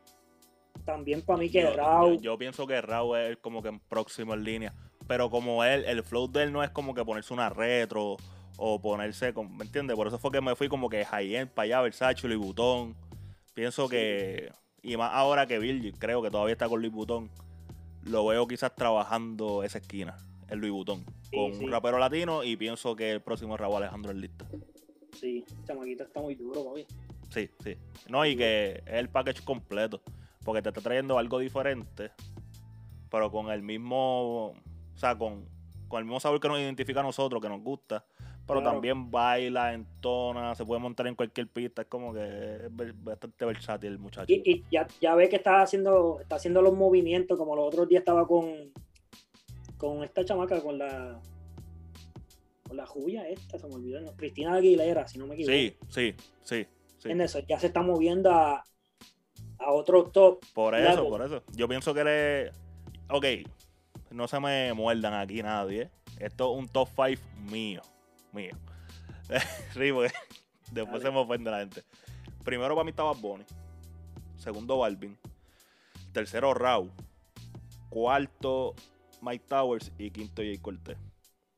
también para mí que yo. Yo, yo, pienso que Raw es como que próximo en línea. Pero como él, el flow de él no es como que ponerse una retro o ponerse, ¿me entiendes? Por eso fue que me fui como que high-end para allá, Versace, Louis Vuitton. Pienso que, y más ahora que Virgil, creo que todavía está con Louis Vuitton, lo veo quizás trabajando esa esquina, el Louis Vuitton, con un rapero latino y pienso que el próximo es Raúl Alejandro en lista. Sí, chamaquita está muy duro, papi. Sí, sí. No, y que es el package completo, porque te está trayendo algo diferente, pero con el mismo, o sea, con, con el mismo sabor que nos identifica a nosotros, que nos gusta, pero también baila, entona, se puede montar en cualquier pista, es como que es bastante versátil el muchacho. Y, ya, ya ve que está haciendo, está haciendo los movimientos, como los otros días estaba con, con esta chamaca, con la con la Julia esta, se me olvidó, Cristina Aguilera, si no me equivoco. Sí, sí, sí. sí. En eso, ya se está moviendo a, a otro top. Por eso, por eso. Yo pienso que le. Ok, no se me muerdan aquí nadie. Esto es un top 5 mío mío. *laughs* sí, después se me ofende la gente. Primero para mí estaba Bonnie. Segundo Balvin. Tercero Raw. Cuarto Mike Towers. Y quinto Jay Cortez.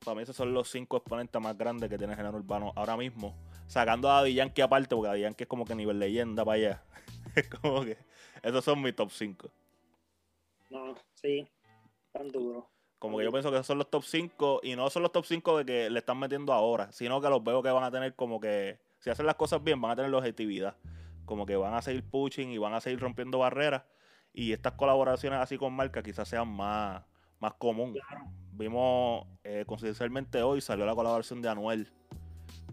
Para mí esos son los cinco exponentes más grandes que tiene el género urbano ahora mismo. Sacando a Daddy Yankee aparte, porque Daddy Yankee es como que nivel leyenda para allá. *laughs* es como que esos son mis top 5. No, sí, tan duro. Como que yo pienso que esos son los top 5 y no son los top 5 de que le están metiendo ahora, sino que los veo que van a tener como que, si hacen las cosas bien, van a tener la objetividad. Como que van a seguir pushing y van a seguir rompiendo barreras. Y estas colaboraciones así con marcas quizás sean más, más común. Vimos, eh, hoy salió la colaboración de Anuel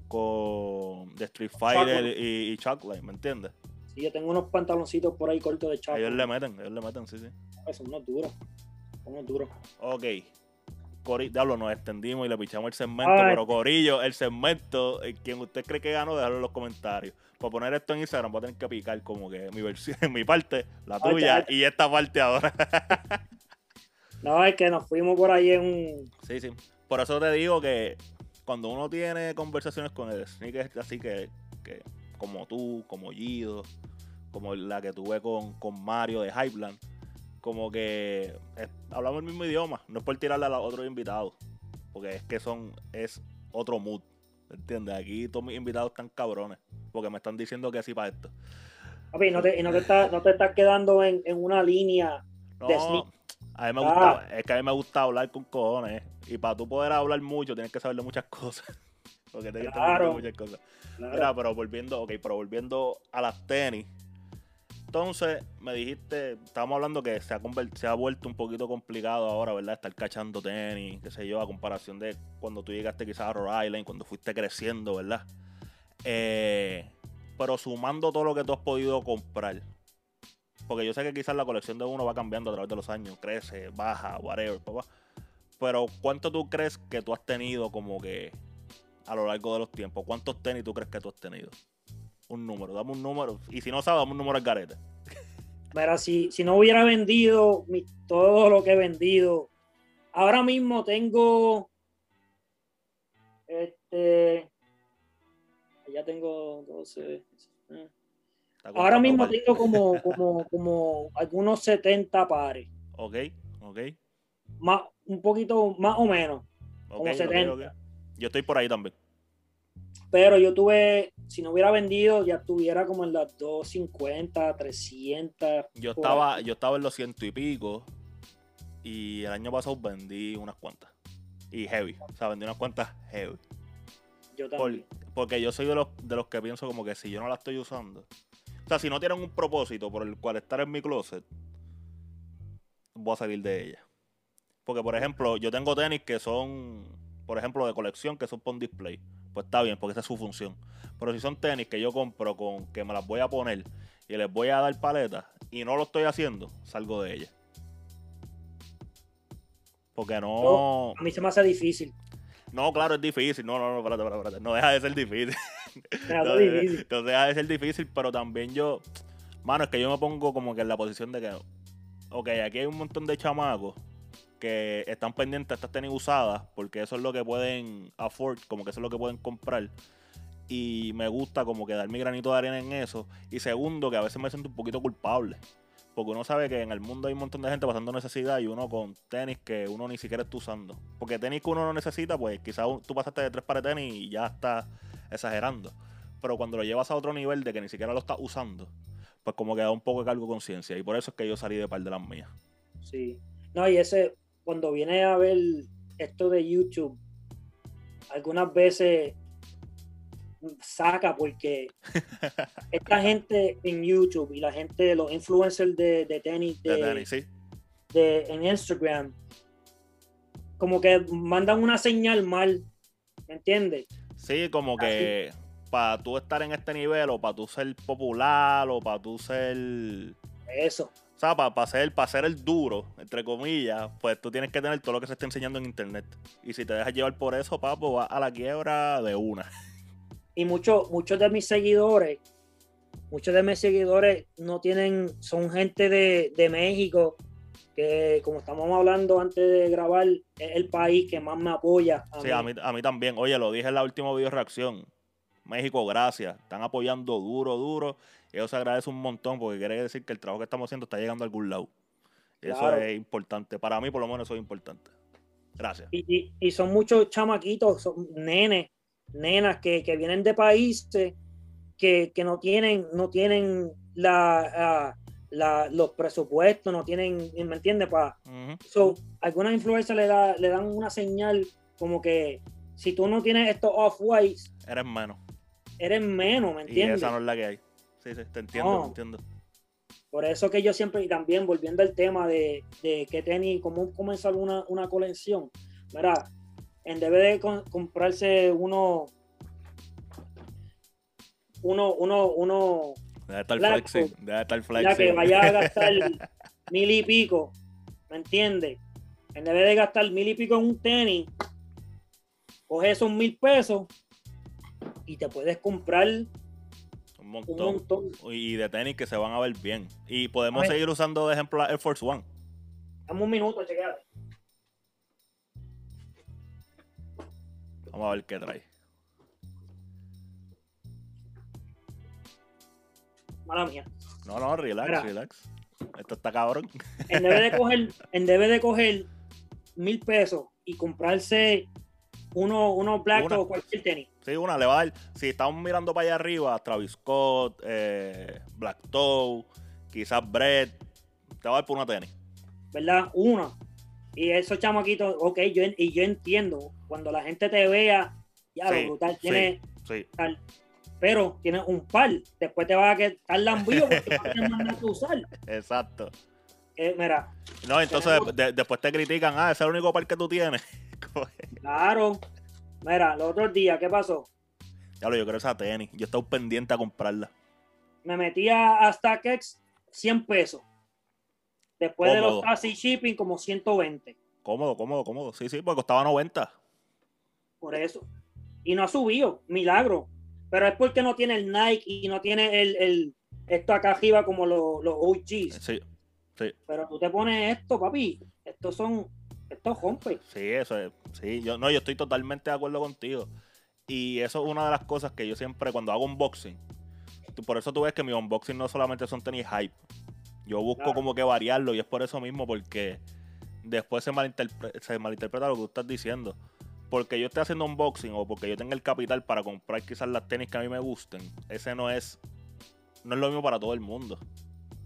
con de Street Fighter y, y ¿me entiendes? Sí, yo tengo unos pantaloncitos por ahí cortos de Chucklight. Ellos le meten, ellos le meten, sí, sí. Eso no es duro duro. Ok. Diablo, nos extendimos y le pichamos el segmento, pero Corillo, el segmento, eh, quien usted cree que ganó, déjalo en los comentarios. Para poner esto en Instagram, voy a tener que picar como que mi versión, *laughs* mi parte, la tuya y esta parte ahora. *laughs* no, es que nos fuimos por ahí en un. Sí, sí. Por eso te digo que cuando uno tiene conversaciones con el sneaker así que, que como tú, como Gido, como la que tuve con, con Mario de Hypeland como que hablamos el mismo idioma, no es por tirarle a los otros invitados, porque es que son, es otro mood, ¿entiendes? Aquí todos mis invitados están cabrones, porque me están diciendo que sí para esto. y no te, estás quedando en, una línea no, A mí me gusta, ah. es que a mí me gusta hablar con cojones, y para tú poder hablar mucho tienes que saber de muchas *laughs* cosas. porque tienes que saber de muchas cosas. pero volviendo, ok, pero volviendo a las tenis, entonces, me dijiste, estábamos hablando que se ha, se ha vuelto un poquito complicado ahora, ¿verdad? Estar cachando tenis, qué sé yo, a comparación de cuando tú llegaste quizás a Rhode Island, cuando fuiste creciendo, ¿verdad? Eh, pero sumando todo lo que tú has podido comprar, porque yo sé que quizás la colección de uno va cambiando a través de los años, crece, baja, whatever, papá. Pero ¿cuánto tú crees que tú has tenido como que a lo largo de los tiempos? ¿Cuántos tenis tú crees que tú has tenido? un número, dame un número. Y si no sabes, dame un número al garete. Mira, si, si no hubiera vendido todo lo que he vendido, ahora mismo tengo. Este. Ya tengo 12. Eh. Ahora mismo tengo como, *laughs* como, como algunos 70 pares. Ok, ok. Más, un poquito más o menos. como 70. Yo estoy por ahí también. Pero yo tuve, si no hubiera vendido, ya tuviera como en las 250, 300. Yo estaba, yo estaba en los ciento y pico. Y el año pasado vendí unas cuantas. Y heavy. O sea, vendí unas cuantas heavy. Yo también. porque yo soy de los, de los que pienso como que si yo no la estoy usando. O sea, si no tienen un propósito por el cual estar en mi closet, voy a salir de ella. Porque, por ejemplo, yo tengo tenis que son, por ejemplo, de colección, que son por display pues está bien, porque esa es su función. Pero si son tenis que yo compro con que me las voy a poner y les voy a dar paleta y no lo estoy haciendo, salgo de ella. Porque no. a mí se me hace difícil. No, claro, es difícil. No, no, no, espérate, espérate, No deja de ser difícil. *laughs* *laughs* difícil. no deja de ser difícil, pero también yo. Mano, es que yo me pongo como que en la posición de que. Ok, aquí hay un montón de chamacos que están pendientes de estas tenis usadas, porque eso es lo que pueden afford, como que eso es lo que pueden comprar. Y me gusta como que dar mi granito de arena en eso. Y segundo, que a veces me siento un poquito culpable. porque uno sabe que en el mundo hay un montón de gente pasando necesidad y uno con tenis que uno ni siquiera está usando. Porque tenis que uno no necesita, pues quizás tú pasaste de tres pares de tenis y ya estás exagerando. Pero cuando lo llevas a otro nivel de que ni siquiera lo estás usando, pues como que da un poco de cargo de conciencia. Y por eso es que yo salí de par de las mías. Sí. No, y ese, cuando viene a ver esto de YouTube, algunas veces saca porque *laughs* esta gente en YouTube y la gente, de los influencers de, tenis, de, en Instagram, como que mandan una señal mal, ¿me entiendes? Sí, como que para tú estar en este nivel o para tú ser popular o para tú ser... Eso. O sea, para, ser, para ser el duro, entre comillas, pues tú tienes que tener todo lo que se está enseñando en internet. Y si te dejas llevar por eso, papo, va a la quiebra de una. Y muchos muchos de mis seguidores, muchos de mis seguidores no tienen, son gente de, México, que como estamos hablando antes de grabar, es el país que más me apoya. sí, A, mí, a mí también. Oye, lo dije en la última video reacción. México, gracias. Están apoyando duro, duro. Y eso se agradece un montón porque quiere decir que el trabajo que estamos haciendo está llegando a algún lado. Eso es importante. Para mí, por lo menos, eso es importante. Gracias. Y, y son muchos chamaquitos, son nenes nenas que, vienen de países que, no tienen, no tienen la, los presupuestos, no tienen, ¿me entiendes? Pa? algunas influencers le, da, le dan una señal como que si tú no tienes estos off-whites, eres menos. Eres menos, ¿me entiendes? Y esa no es la que hay. Sí, sí, te entiendo, te entiendo. Por eso que yo siempre, y también volviendo al tema de, de que tenis, cómo comenzar una, una colección, ¿verdad? en vez de comprarse uno, uno, uno, uno. Debe estar flexing, debe estar flexing. Ya que vaya a gastar *laughs* mil y pico, ¿me entiendes? En vez de gastar mil y pico en un tenis, coge esos mil pesos y te puedes comprar un montón. Y de tenis que se van a ver bien. Y podemos seguir usando de ejemplo la Air Force One. Dame un minuto, chequear. Vamos a ver qué trae. Mala mía. No, no, relax, relax. Esto está cabrón. En vez de *laughs* coger, en vez de coger mil pesos y comprarse uno, uno black o cualquier tenis. Sí, una le va a dar. Si estamos mirando para allá arriba, Travis Scott, eh, Black Toe, quizás Brett, te va a dar por una tenis. ¿Verdad? Una. Y esos chamaquitos, ok, yo, y yo entiendo, cuando la gente te vea, ya lo brutal tiene Tal, pero tienes un par, después te va a quedar lambido porque no tienes más nada que usar. Exacto. Eh, mira. No, entonces después te critican, ah, ese es el único par que tú tienes. *laughs* claro. Mira, los otros días, ¿qué pasó? Lo, yo creo esa tenis. Yo estaba pendiente a comprarla. Me metía a StackX 100 pesos. Después de los taxi shipping, como 120. Cómodo, cómodo, cómodo. Sí, sí, porque costaba 90. Por eso. Y no ha subido, milagro. Pero es porque no tiene el Nike y no tiene el, esto acá arriba como los, los OGs. Sí, sí. Pero tú te pones esto, papi. Estos son, estos rompes. Sí, eso es. Sí, yo, no, yo estoy totalmente de acuerdo contigo. Y eso es una de las cosas que yo siempre, cuando hago unboxing, por eso tú ves que mi unboxing no solamente son tenis hype. Yo busco como que variarlo y es por eso mismo, porque después se, se malinterpreta lo que tú estás diciendo. Porque yo esté haciendo unboxing o porque yo tenga el capital para comprar quizás las tenis que a mí me gusten, ese no es, no es lo mismo para todo el mundo.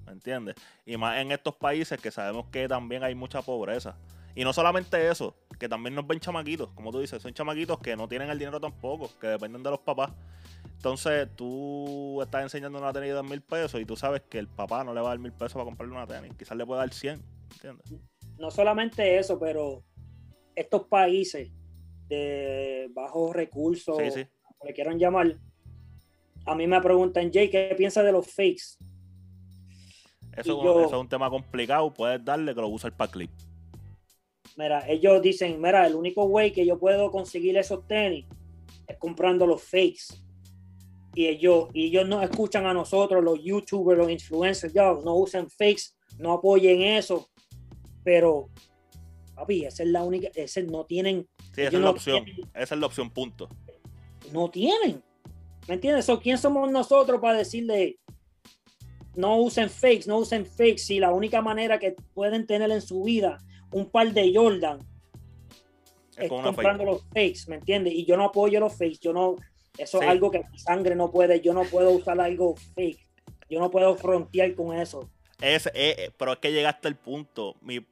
¿Me entiendes? Y más en estos países que sabemos que también hay mucha pobreza. Y no solamente eso, que también nos ven chamaquitos, como tú dices, son chamaquitos que no tienen el dinero tampoco, que dependen de los papás. Entonces tú estás enseñando una tenis de dos mil pesos y tú sabes que el papá no le va a dar mil pesos para comprarle una tenis. Quizás le puede dar 100, ¿entiendes? No solamente eso, pero estos países de bajos recursos, como le quieran llamar, a mí me preguntan, Jay, ¿qué piensas de los fakes? Eso, es un tema complicado, puedes darle que lo use el clip. Mira, ellos dicen, mira, el único way que yo puedo conseguir esos tenis es comprando los fakes y ellos, y ellos no escuchan a nosotros, los youtubers, los influencers, ya no usen fakes, no apoyen eso, pero papi, esa es la única, ese no tienen. Sí, esa es la opción, esa es la opción, punto. No tienen, ¿me entiendes? ¿quién somos nosotros para decirle, no usen fakes, no usen fakes. Si la única manera que pueden tener en su vida un par de Jordan es, comprando los fakes, ¿me entiendes? Y yo no apoyo los fakes, yo no, eso es algo que mi sangre no puede, yo no puedo usar algo fake, yo no puedo frontear con eso. Es, eh, eh, pero es que llegaste al punto, mi,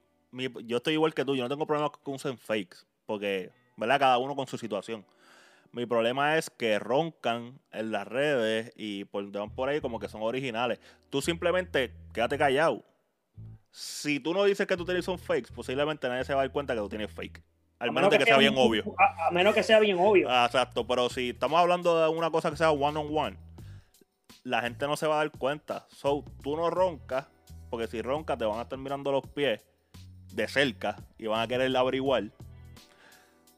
yo estoy igual que tú, yo no tengo problemas con usen fakes, porque, ¿verdad? Cada uno con su situación. Mi problema es que roncan en las redes y por, por ahí como que son originales. Tú simplemente quédate callado. Si tú no dices que tú tienes un fakes, posiblemente nadie se va a dar cuenta que tú tienes fake. Al menos, que, que, sea, bien obvio. A, menos que sea bien obvio. Ah, exacto, pero si estamos hablando de una cosa que sea one on one, la gente no se va a dar cuenta. So, tú no roncas, porque si roncas te van a estar mirando los pies de cerca y van a querer averiguar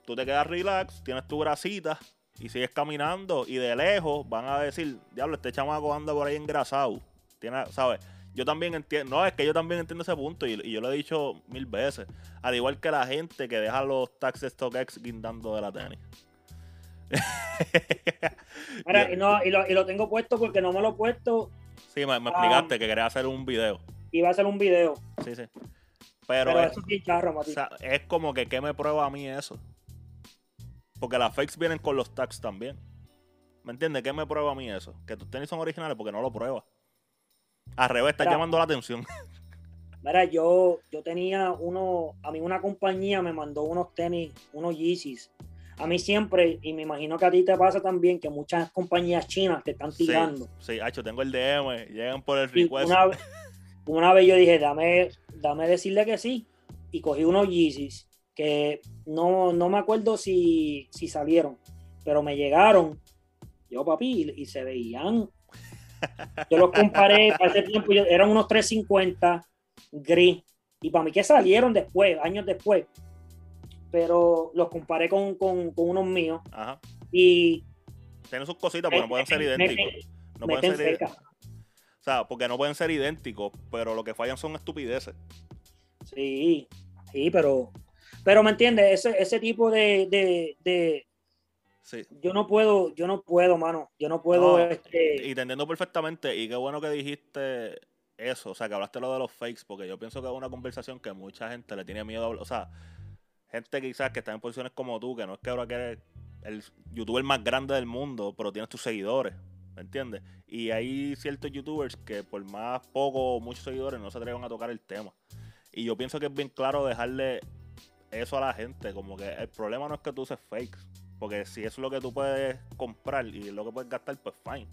tú te quedas relax, tienes tu grasita y sigues caminando y de lejos van a decir, diablo, este chamaco anda por ahí engrasado. Tiene, ¿sabes? Yo también entiendo, no, es que yo también entiendo ese punto y, yo lo he dicho mil veces. Al igual que la gente que deja los taxes StockX guindando de la tenis. *laughs* y, no, y, lo, tengo puesto porque no me lo he puesto. Sí, me, explicaste que quería hacer un video. Iba a hacer un video. Sí, sí. Pero, es, es como que, ¿qué me prueba a mí eso? Porque las fakes vienen con los tags también. ¿Me entiendes? ¿Qué me prueba a mí eso? Que tus tenis son originales porque no lo pruebas. Al revés, está llamando la atención. *laughs* Mira, yo, yo tenía uno, a mí una compañía me mandó unos tenis, unos Yeezys. A mí siempre, y me imagino que a ti te pasa también, que muchas compañías chinas te están tirando. Sí, sí tengo el DM, llegan por el request. Una, *laughs* una, vez yo dije, dame, dame decirle que sí, y cogí unos Yeezys que no, me acuerdo si, salieron, pero me llegaron, yo papi, y, se veían. Yo los comparé, *laughs* para ese tiempo eran unos 350 gris, y para mí que salieron después, años después, pero los comparé con, unos míos. Y. Tienen sus cositas, pero no pueden ser idénticos. no pueden ser O sea, porque no pueden ser idénticos, pero lo que fallan son estupideces. Sí, sí, pero pero me entiendes, ese, ese tipo de, de, Sí. Yo no puedo, yo no puedo, mano. Yo no puedo. este... Y te entiendo perfectamente. Y qué bueno que dijiste eso. O sea, que hablaste lo de los fakes. Porque yo pienso que es una conversación que mucha gente le tiene miedo a hablar. O sea, gente quizás que está en posiciones como tú, que no es que ahora que eres el youtuber más grande del mundo, pero tienes tus seguidores. ¿Me entiendes? Y hay ciertos youtubers que por más poco o muchos seguidores no se atreven a tocar el tema. Y yo pienso que es bien claro dejarle eso a la gente. Como que el problema no es que tú uses fakes. Porque si es lo que tú puedes comprar y lo que puedes gastar, pues fine.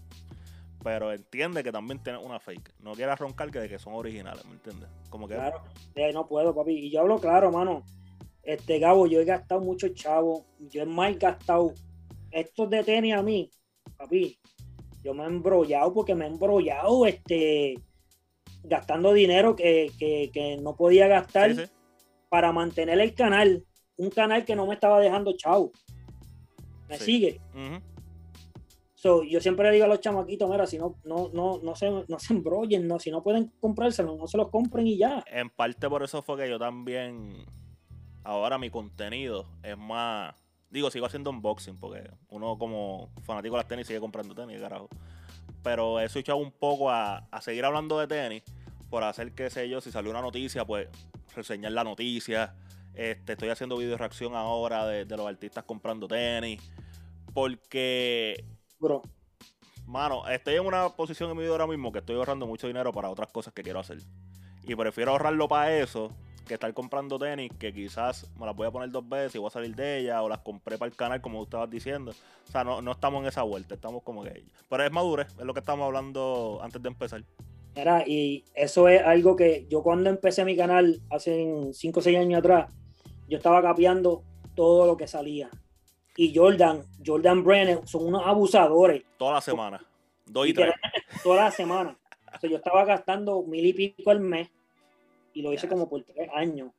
Pero entiende que también tienes una fake. No quieras roncar que de que son originales, ¿me entiendes? Como que. Claro, no puedo, papi. Y yo hablo claro, mano. Este Gabo, yo he gastado mucho chavo. Yo he mal gastado. Estos de tenis a mí, papi. Yo me he embrollado porque me he embrollado este gastando dinero que, que, no podía gastar para mantener el canal, un canal que no me estaba dejando chau. ¿Me sigue? yo siempre le digo a los chamaquitos, mira, si no, no, no, no se, no se embrollen, no, si no pueden comprárselo, no se los compren y ya. En parte por eso fue que yo también, ahora mi contenido es más, digo, sigo haciendo unboxing, porque uno como fanático de las tenis sigue comprando tenis, carajo. Pero he switchado un poco a, a seguir hablando de tenis, por hacer, qué sé yo, si salió una noticia, pues reseñar la noticia. Este, estoy haciendo video reacción ahora de, los artistas comprando tenis. Porque. Bro. Mano, estoy en una posición en mi vida ahora mismo que estoy ahorrando mucho dinero para otras cosas que quiero hacer. Y prefiero ahorrarlo para eso que estar comprando tenis que quizás me las voy a poner dos veces y voy a salir de ella o las compré para el canal como tú estabas diciendo. O sea, no, no estamos en esa vuelta, estamos como que... Pero es madurez, es lo que estamos hablando antes de empezar. Era, y eso es algo que yo cuando empecé mi canal hace 5 o 6 años atrás, yo estaba capeando todo lo que salía. Y Jordan, Jordan Brenner son unos abusadores. Toda la semana. Dos y tres. Toda la semana. O sea, yo estaba gastando mil y pico al mes y lo hice como por tres años.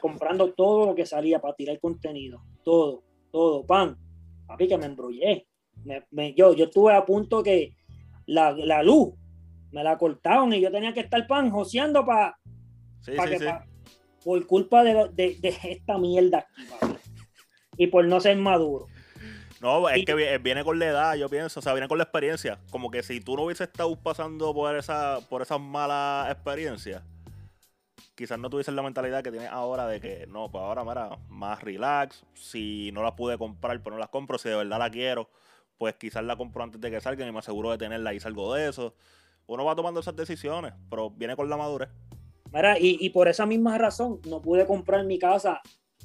comprando todo lo que salía para tirar contenido. Todo, todo. Pan. Papi, que me embrollé. yo, yo estuve a punto que la, la luz me la cortaron y yo tenía que estar pan joseando para por culpa de, esta mierda y por no ser maduro. No, es que viene con la edad, yo pienso, o sea, viene con la experiencia. Como que si tú no hubieses estado pasando por esa, por esas malas experiencias, quizás no tuvieses la mentalidad que tienes ahora de que no, pues ahora, mira, más relax. Si no las pude comprar, pues no las compro. Si de verdad la quiero, pues quizás la compro antes de que salgan y me aseguro de tenerla y salgo de eso. Uno va tomando esas decisiones, pero viene con la madurez. Mira, y, y por esa misma razón no pude comprar mi casa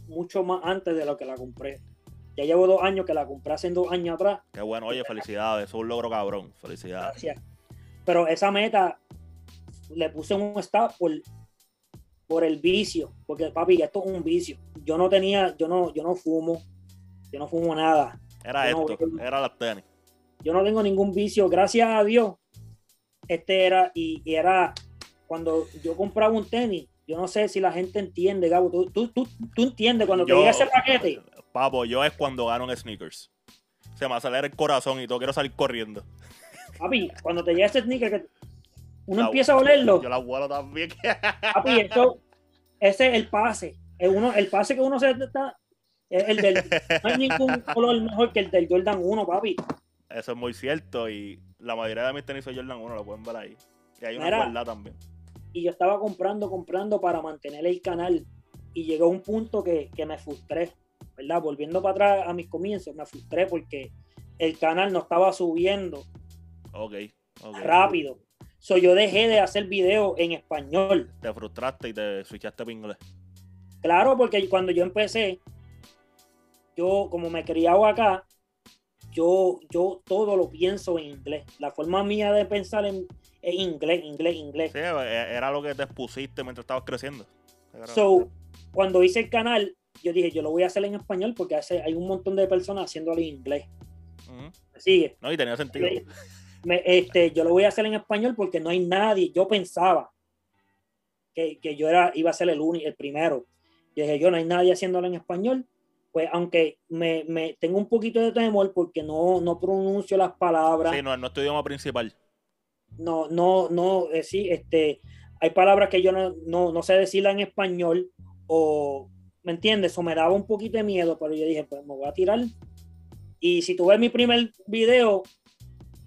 mucho más antes de lo que la compré. Ya llevo dos años que la compré hace dos años atrás. Qué bueno, oye, felicidades, es un logro cabrón, felicidades. Gracias. Pero esa meta le puse un stop por, por el vicio, porque papi, esto es un vicio. Yo no tenía, yo no, yo no fumo, yo no fumo nada. Era esto, era las tenis. Yo no tengo ningún vicio, gracias a Dios. Este era, y, era cuando yo compraba un tenis, yo no sé si la gente entiende, Gabo. Tú, tú, tú, entiendes cuando te llega ese paquete. Papo, yo es cuando gano en sneakers. Se me acelera el corazón y todo, quiero salir corriendo. Papi, cuando te llega ese sneaker, que uno empieza a olerlo. Yo la vuelo también. Papi, eso, ese es el pase. El, uno, el pase que uno se está. El del, no hay ningún color mejor que el del Jordan 1, papi. Eso es muy cierto. Y la mayoría de mis tenis son Jordan 1, lo pueden ver ahí. Y hay una verdad también. Y yo estaba comprando, comprando para mantener el canal. Y llegó un punto que, que me frustré ¿verdad? Volviendo para atrás a mis comienzos, me frustré porque el canal no estaba subiendo rápido. So, yo dejé de hacer videos en español. Te frustraste y te switchaste para inglés. Claro, porque cuando yo empecé, yo como me criaba acá, yo, yo todo lo pienso en inglés. La forma mía de pensar en, es inglés, inglés, inglés. Sí, era lo que te expusiste mientras estabas creciendo. So, cuando hice el canal, yo dije, yo lo voy a hacer en español porque hace, hay un montón de personas haciéndolo en inglés. sigue? No, y tenía sentido. este, yo lo voy a hacer en español porque no hay nadie. Yo pensaba que, yo era, iba a ser el único, el primero. Yo dije, yo no hay nadie haciéndolo en español. Pues aunque me, me tengo un poquito de temor porque no, no pronuncio las palabras. Sí, no, no es tu idioma principal. No, no, no, eh, sí, este, hay palabras que yo no, no, no sé decirla en español o ¿Me entiendes? Eso me daba un poquito de miedo, pero yo dije, pues me voy a tirar. Y si tú ves mi primer video,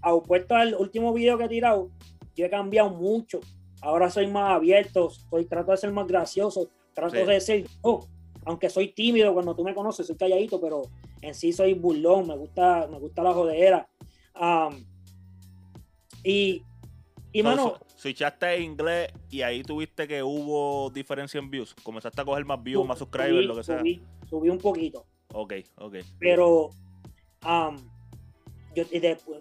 opuesto al último video que he tirado, yo he cambiado mucho. Ahora soy más abierto, soy, trato de ser más gracioso, trato de ser, oh, aunque soy tímido cuando tú me conoces, soy calladito, pero en sí soy burlón, me gusta, me gusta la jodera. y, y mano, switchaste inglés y ahí tuviste que hubo diferencia en views. Comenzaste a coger más views, más subscribers, lo que sea. Subí, un poquito. Ok, ok. Pero yo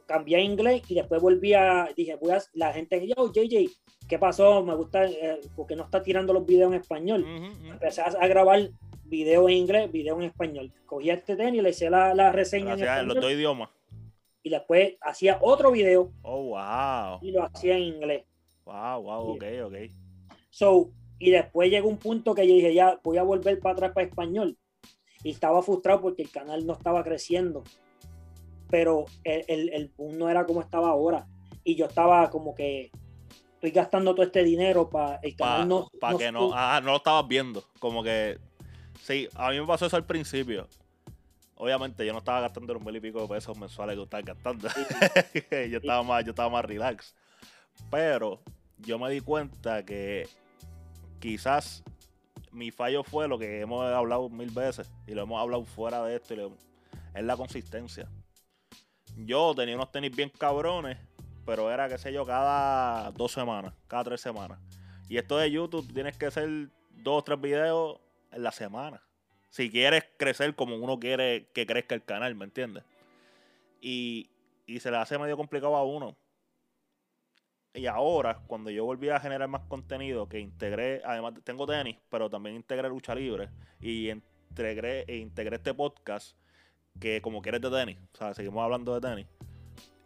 cambié a inglés y después volví a. Dije, voy a. La gente, yo, JJ, ¿qué pasó? Me gusta. Eh, porque no está tirando los videos en español. Empecé a, grabar videos en inglés, videos en español. Cogí este tenis y le hice la, la reseña en, en los dos idiomas. Y después hacía otro video. Oh, wow. Y lo hacía en inglés. Wow, wow, ok, ok. So, y después llegó un punto que yo dije, ya voy a volver para atrás para español. Y estaba frustrado porque el canal no estaba creciendo. Pero el, el, el boom no era como estaba ahora. Y yo estaba como que estoy gastando todo este dinero para el canal no. Para que no, ah, no lo estabas viendo. Como que. Sí, a mí me pasó eso al principio. Obviamente yo no estaba gastando los mil y pico de pesos mensuales que estabas gastando. *laughs* yo, estaba más, yo estaba más relax. Pero yo me di cuenta que quizás mi fallo fue lo que hemos hablado mil veces y lo hemos hablado fuera de esto, es la consistencia. Yo tenía unos tenis bien cabrones, pero era, qué sé yo, cada dos semanas, cada tres semanas. Y esto de YouTube tienes que hacer dos o tres videos en la semana. Si quieres crecer como uno quiere que crezca el canal, ¿me entiendes? Y, y se le hace medio complicado a uno. Y ahora, cuando yo volví a generar más contenido, que integré, además tengo tenis, pero también integré lucha libre y e integré este podcast que como quieres de tenis, o sea, seguimos hablando de tenis.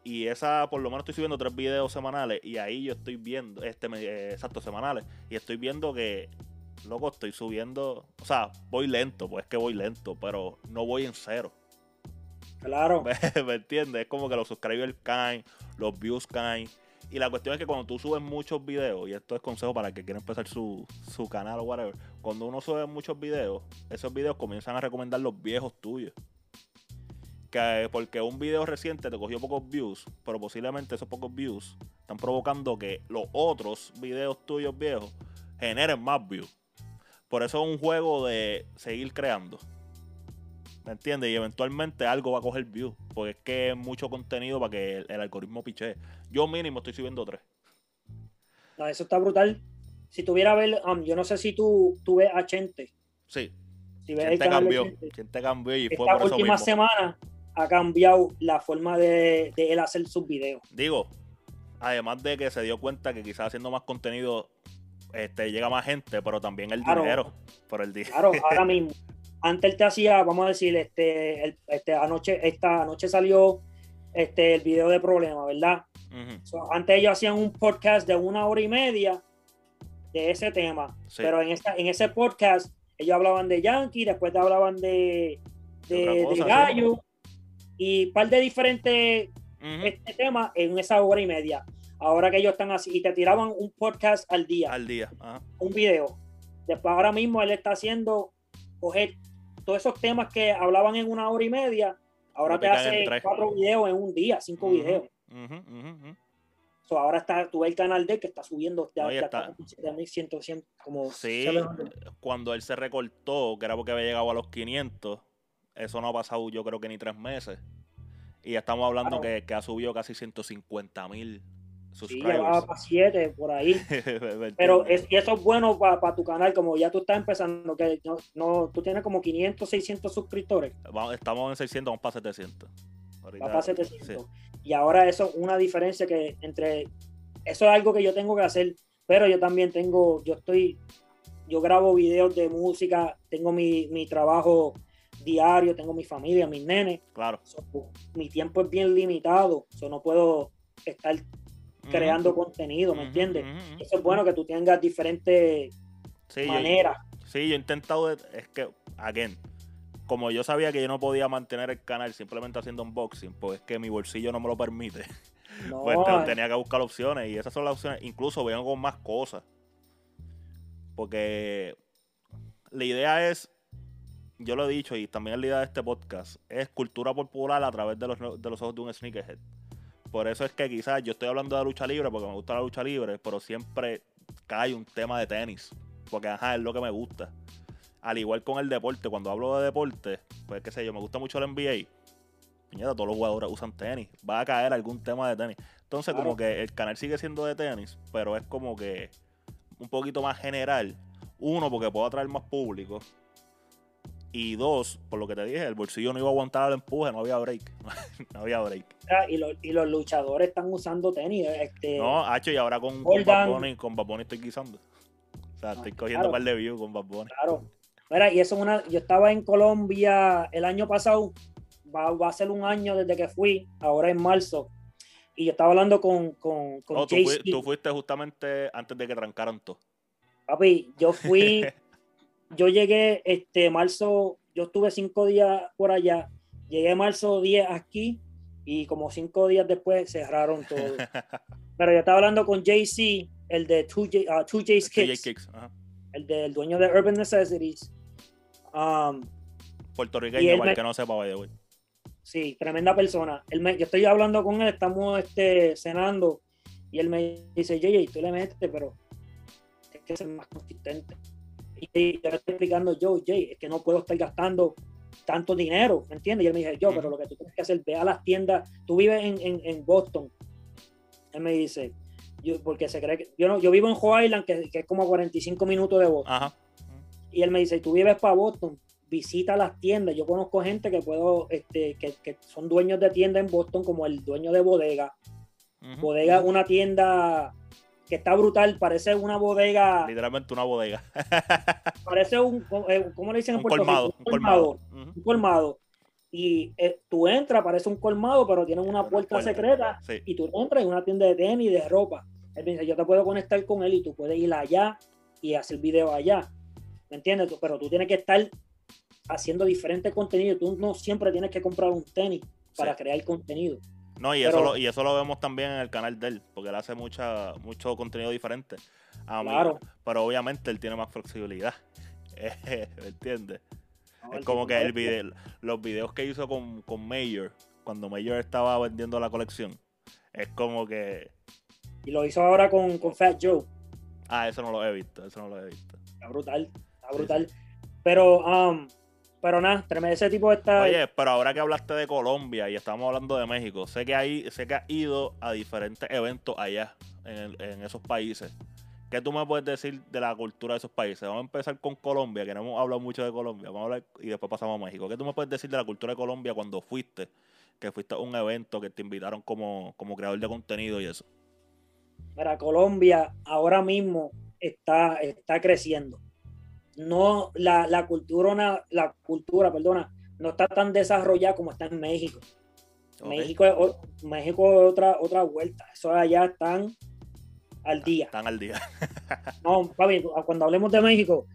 Y esa, por lo menos estoy subiendo tres videos semanales y ahí yo estoy viendo, este, eh, exacto, semanales, y estoy viendo que, loco, estoy subiendo, o sea, voy lento, pues es que voy lento, pero no voy en cero. Claro. *laughs* ¿Me entiendes? Es como que los subscribers caen, los views caen y la cuestión es que cuando tú subes muchos videos, y esto es consejo para el que quiera empezar su, canal o whatever, cuando uno sube muchos videos, esos videos comienzan a recomendar los viejos tuyos. porque, porque un video reciente te cogió pocos views, pero posiblemente esos pocos views están provocando que los otros videos tuyos viejos generen más views. Por eso es un juego de seguir creando. ¿Me entiendes? Y eventualmente algo va a coger views. Porque es que es mucho contenido para que el, algoritmo piche. Yo mínimo estoy subiendo tres. No, eso está brutal. Si tuviera ver, um, yo no sé si tú, tú ves a Chente. Sí. Si ves Chente cambió. Chente cambió y fue por eso última semana ha cambiado la forma de, de él hacer sus videos. Digo, además de que se dio cuenta que quizás haciendo más contenido este, llega más gente, pero también el dinero. Por el dinero. Claro, ahora *laughs* mismo. Antes él te hacía, vamos a decir, este, este anoche, esta anoche salió este el video de problema, ¿verdad? antes ellos hacían un podcast de una hora y media de ese tema. Pero en esta, en ese podcast ellos hablaban de Yankee, después te hablaban de, de, Gallo y un par de diferentes este temas en esa hora y media. Ahora que ellos están así y te tiraban un podcast al día. Al día. Un video. Después ahora mismo él está haciendo coger todos esos temas que hablaban en una hora y media. Ahora te hace cuatro videos en un día, cinco videos. ahora está, tú ves el canal de que está subiendo ya, está. como sí, cuando él se recortó, que era porque había llegado a los 500, eso no ha pasado yo creo que ni tres meses. Y ya estamos hablando que, que, ha subido casi 150 mil Sí, llevaba para 7 por ahí. *laughs* Pero es, y eso es bueno para tu canal, como ya tú estás empezando, que no, tú tienes como 500, 600 suscriptores. Estamos en 600, vamos para 700. para 700. Y ahora eso es una diferencia que entre... Eso es algo que yo tengo que hacer, pero yo también tengo, yo estoy, yo grabo videos de música, tengo mi, mi trabajo diario, tengo mi familia, mis nenes. Claro. mi tiempo es bien limitado, so no puedo estar creando contenido, ¿me entiendes? Eso es bueno que tú tengas diferentes maneras. sí, yo he intentado, es que, again, como yo sabía que yo no podía mantener el canal simplemente haciendo unboxing, pues es que mi bolsillo no me lo permite. *laughs* pues tenía que buscar opciones y esas son las opciones. Incluso vengo con más cosas. Porque la idea es, yo lo he dicho y también la idea de este podcast, es cultura popular a través de los, de los ojos de un sneakerhead. Por eso es que quizás yo estoy hablando de lucha libre porque me gusta la lucha libre, pero siempre cae un tema de tenis. Porque ajá, es lo que me gusta. Al igual con el deporte, cuando hablo de deporte, pues qué sé yo, me gusta mucho el NBA. Piñata, todos los jugadores usan tenis. Va a caer algún tema de tenis. Entonces, como que el canal sigue siendo de tenis, pero es como que un poquito más general. Uno, porque puedo atraer más público. Y dos, por lo que te dije, el bolsillo no iba a aguantar el empuje, no había break. *laughs* no había break. Y, y, los luchadores están usando tenis. Este, no, Hacho, y ahora con, con Bad con Bad estoy guisando. O sea, estoy cogiendo un par de views con Bad Claro. Mira, y eso es una. Yo estaba en Colombia el año pasado. Va, va, a ser un año desde que fui, ahora en marzo. Y yo estaba hablando con, con, con oh, tú, tú, fuiste justamente antes de que trancaran todo. Papi, yo fui *laughs* yo llegué, este, marzo, yo estuve cinco días por allá, llegué marzo 10 aquí y como cinco días después cerraron todo. *laughs* Pero yo estaba hablando con JC, el de 2J, uh, Kicks, el del dueño de Urban Necessities. Um, Puertorriqueño, igual que no sepa, vaya, güey. Sí, tremenda persona. Él me, yo estoy hablando con él, estamos este, cenando y él me dice, JJ, tú le metes, pero es que ser más consistente. Y yo le estoy explicando, yo, Jay, es que no puedo estar gastando tanto dinero, ¿me entiendes? Y él me dice, yo, pero lo que tú tienes que hacer, ve a las tiendas, tú vives en, Boston. Él me dice, yo, porque se cree que, yo, no, yo vivo en Hoa Island, que, es como 45 minutos de Boston. Y él me dice, tú vives para Boston, visita las tiendas. Yo conozco gente que puedo, este, que, que son dueños de tienda en Boston, como el dueño de Bodega. Bodega es una tienda que está brutal, parece una bodega. Literalmente una bodega. *laughs* parece un, eh, ¿cómo le dicen en Puerto colmado, Un colmado. Un colmado. Y eh, tú entras, parece un colmado, pero tiene una puerta, secreta. Y tú entras en una tienda de tenis, de ropa. Él dice, yo te puedo conectar con él y tú puedes ir allá y hacer video allá. ¿Me entiendes? Pero tú tienes que estar haciendo diferentes contenidos. Tú no siempre tienes que comprar un tenis para crear contenido. No, y, eso lo, y eso lo vemos también en el canal de él, porque él hace mucha, mucho contenido diferente. A claro. pero obviamente él tiene más flexibilidad. *laughs* ¿Me entiendes? es como que el video, los videos que hizo con, con Mayor, cuando Mayor estaba vendiendo la colección, es como que... Y lo hizo ahora con, con Fat Joe. Ah, eso no lo he visto, eso no lo he visto. Está brutal, está brutal. Pero, um, pero nada, ese tipo está. Oye, pero ahora que hablaste de Colombia y estamos hablando de México, sé que hay, sé que has ido a diferentes eventos allá, en, esos países. ¿Qué tú me puedes decir de la cultura de esos países? Vamos a empezar con Colombia, que no hemos hablado mucho de Colombia. Vamos a hablar y después pasamos a México. ¿Qué tú me puedes decir de la cultura de Colombia cuando fuiste? Que fuiste a un evento, que te invitaron como, como creador de contenido y eso. Mira, Colombia ahora mismo está, está creciendo no, la, la cultura, la cultura, perdona, no está tan desarrollada como está en México. México es, México otra, otra vuelta. Eso allá están al día. Están al día. *laughs* no, papi, cuando hablemos de México.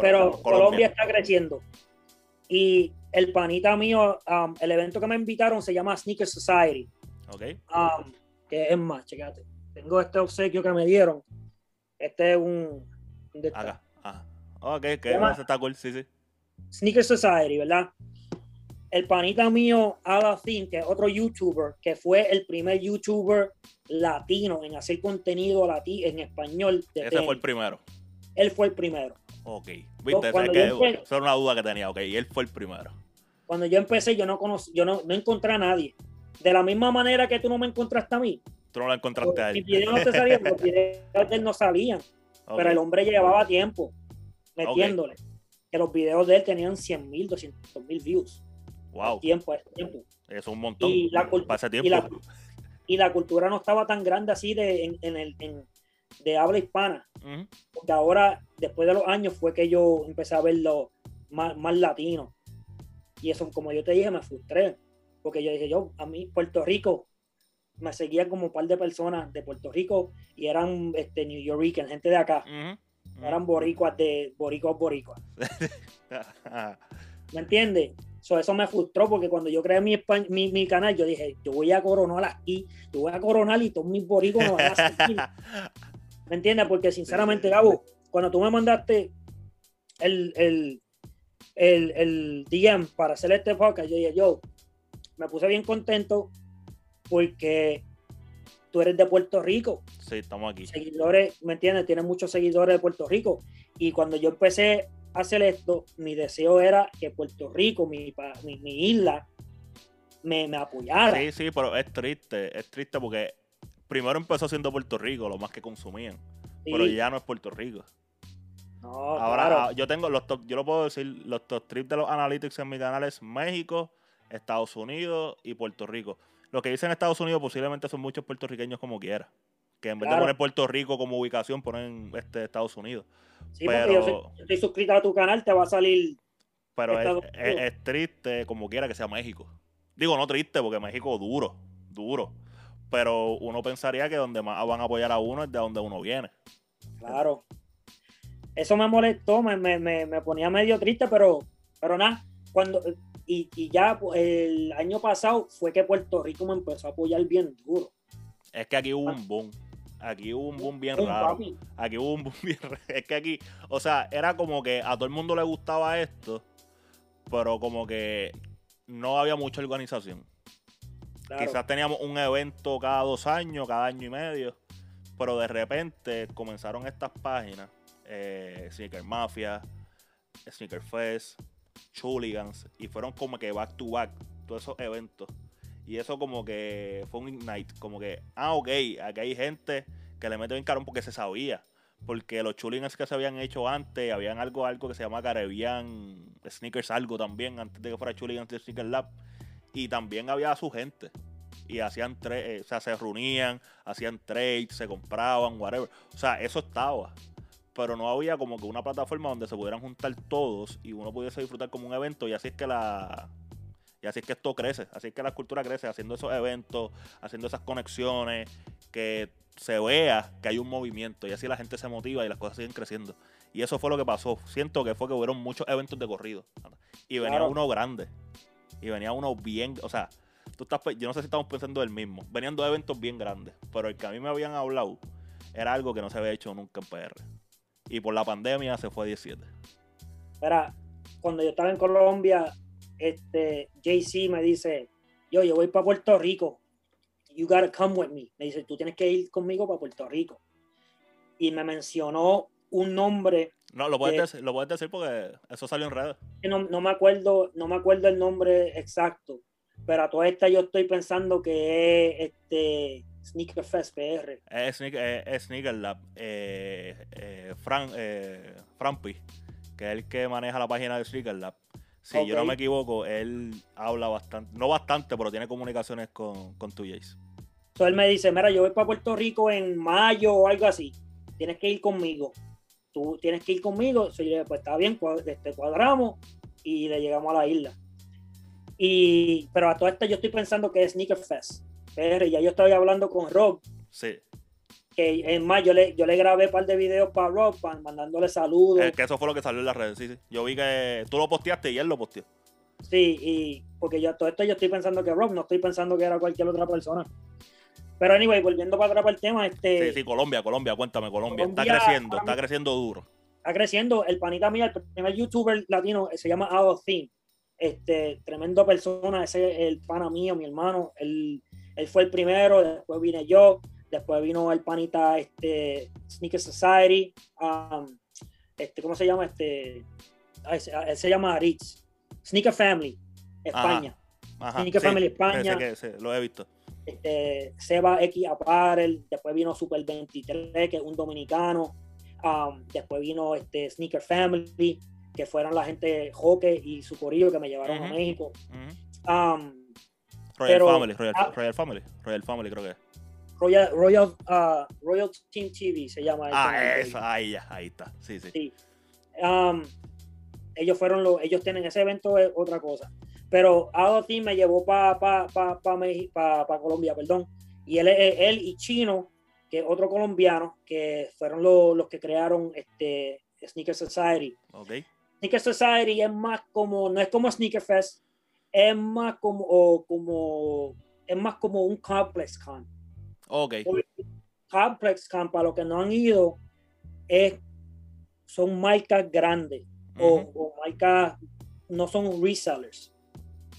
pero Colombia. está creciendo. Y el panita mío, um, el evento que me invitaron se llama Sneaker Society. Ok. Um, que es más, checate. Tengo este obsequio que me dieron. Este es un. Ok, que está cool, sí, sí. Sneaker Society, ¿verdad? El panita mío, Alafin, que es otro youtuber, que fue el primer youtuber latino en hacer contenido latino en español. Ese fue el primero. Él fue el primero. Ok, viste, es que, esa era una duda que tenía, ok, él fue el primero. Cuando yo empecé, yo no conocí, yo no, no encontré a nadie. De la misma manera que tú no me encontraste a mí. Tú no lo encontraste a él. Mis videos no te salían, los *laughs* videos de él no salían. Pero el hombre llevaba tiempo metiéndole. Que los videos de él tenían 100 mil, 200 mil views. Wow. tiempo, tiempo. Eso es un montón. Y la, tiempo. Y la, cultura no estaba tan grande así de, en, el, de habla hispana. Porque ahora, después de los años, fue que yo empecé a verlo más, más latino. Y eso, como yo te dije, me frustré. Porque yo dije, yo, a mí, Puerto Rico, me seguían como un par de personas de Puerto Rico y eran este, New York, gente de acá eran boricuas de boricuas boricuas. *laughs* ¿Me entiendes? eso me frustró porque cuando yo creé mi, mi, canal, yo dije, yo voy a coronar aquí, yo voy a coronar y todos mis boricuas me van a seguir. ¿Me entiendes? Porque sinceramente, Gabo, cuando tú me mandaste el, el, el, el DM para hacer este podcast, yo dije, yo me puse bien contento porque tú eres de Puerto Rico. Sí, estamos aquí. Seguidores, ¿me entiendes? Tienes muchos seguidores de Puerto Rico. Y cuando yo empecé a hacer esto, mi deseo era que Puerto Rico, mi, mi, isla, me, apoyara. Sí, sí, pero es triste, es triste porque primero empezó siendo Puerto Rico, lo más que consumían. Pero ya no es Puerto Rico. No, Ahora yo tengo los top, yo lo puedo decir, los top trips de los analytics en mi canal es México, Estados Unidos y Puerto Rico. Lo que dicen Estados Unidos posiblemente son muchos puertorriqueños como quiera. Que en vez de poner Puerto Rico como ubicación, ponen este Estados Unidos. Sí, pero, yo, estoy suscrito a tu canal, te va a salir. Pero es, triste como quiera que sea México. Digo, no triste, porque México duro, duro. Pero uno pensaría que donde más van a apoyar a uno es de donde uno viene. Claro. Eso me molestó, me, me, me ponía medio triste, pero, pero nada. Cuando, y, ya pues, el año pasado fue que Puerto Rico me empezó a apoyar bien duro. Es que aquí hubo un boom. Aquí hubo un boom bien raro. Aquí hubo un boom *laughs* bien raro. Es que aquí, o sea, era como que a todo el mundo le gustaba esto, pero como que no había mucha organización. Quizás teníamos un evento cada dos años, cada año y medio, pero de repente comenzaron estas páginas, eh, Sneaker Mafia, Sneaker Fest, Chuligans y fueron como que back to back todos esos eventos. Y eso como que fue un ignite, como que, ah, ok, aquí hay gente que le mete bien caro porque se sabía. Porque los chuligans que se habían hecho antes, habían algo, algo que se llama Caribbean Sneakers, algo también, antes de que fuera Chuligans de Sneaker Lab. Y también había su gente. Y hacían, eh, o sea, se reunían, hacían trades, se compraban, whatever. O sea, eso estaba pero no había como que una plataforma donde se pudieran juntar todos y uno pudiese disfrutar como un evento y así es que la y así es que esto crece, así es que la cultura crece haciendo esos eventos, haciendo esas conexiones, que se vea que hay un movimiento y así la gente se motiva y las cosas siguen creciendo. Y eso fue lo que pasó. Siento que fue que hubieron muchos eventos de corrido y venía uno grande y venía uno bien, o sea, tú estás, yo no sé si estamos pensando del mismo. Venían dos eventos bien grandes, pero el que a mí me habían hablado era algo que no se había hecho nunca en PR y por la pandemia se fue a 17. Espera, cuando yo estaba en Colombia, este, JC me dice, yo, yo voy para Puerto Rico, you gotta come with me. Me dice, tú tienes que ir conmigo para Puerto Rico. Y me mencionó un nombre. No, lo puedes, decir, lo puedes decir porque eso salió en redes. No, no, me acuerdo, no me acuerdo el nombre exacto, pero a toda esta yo estoy pensando que es este Sneaker Fest PR. Es, Sneaker Lab. Eh, eh, Fran, eh, Frampi, que es el que maneja la página de Sneaker Lab. Si yo no me equivoco, él habla bastante, no bastante, pero tiene comunicaciones con, con tu Jace. Entonces él me dice, mira, yo voy para Puerto Rico en mayo o algo así. Tienes que ir conmigo. Tú tienes que ir conmigo. Entonces yo le pues está bien, este, cuadramos y le llegamos a la isla. Y, pero a todo esto yo estoy pensando que es Sneaker Fest. Pero ya yo estoy hablando con Rob. Sí que en más yo le, yo le grabé un par de videos para Rob, mandándole saludos. Es que eso fue lo que salió en las redes, sí, sí. Yo vi que tú lo posteaste y él lo posteó. Sí, y porque yo todo esto yo estoy pensando que Rob, no estoy pensando que era cualquier otra persona. Pero anyway, volviendo para atrás para el tema, este. Sí, sí, Colombia, Colombia, cuéntame, Colombia. está creciendo, está creciendo duro. Está creciendo. El panita mío, el primer youtuber latino, se llama Theme. Este, tremendo persona, ese es el pana mío, mi hermano. Él, él fue el primero, después vine yo. Después vino el panita este, Sneaker Society. Um, este, ¿Cómo se llama? Este, se, llama Ritz. Sneaker Family, España. Sneaker Family, España. lo he visto. Este, Seba X Apparel. Después vino Super 23, que es un dominicano. Um, después vino este, Sneaker Family, que fueron la gente Joque y su corillo que me llevaron a México. Um, Royal Family, Royal, ah, Royal Family, Royal Family creo que es. Royal, Royal, uh, Royal Team TV se llama. Ah, eso, ahí ya, ahí está. Sí, sí. Um, ellos fueron los, ellos tienen ese evento es otra cosa. Pero Ado Team me llevó para pa, pa, pa, Colombia, perdón. Y él, él y Chino, que es otro colombiano, que fueron los, los que crearon este Sneaker Society. Okay. Sneaker Society es más como, no es como Sneaker Fest, es más como, o como, es más como un complex con. Ok. Complex Camp, para los que no han ido, es, son marcas grandes o, marcas, no son resellers.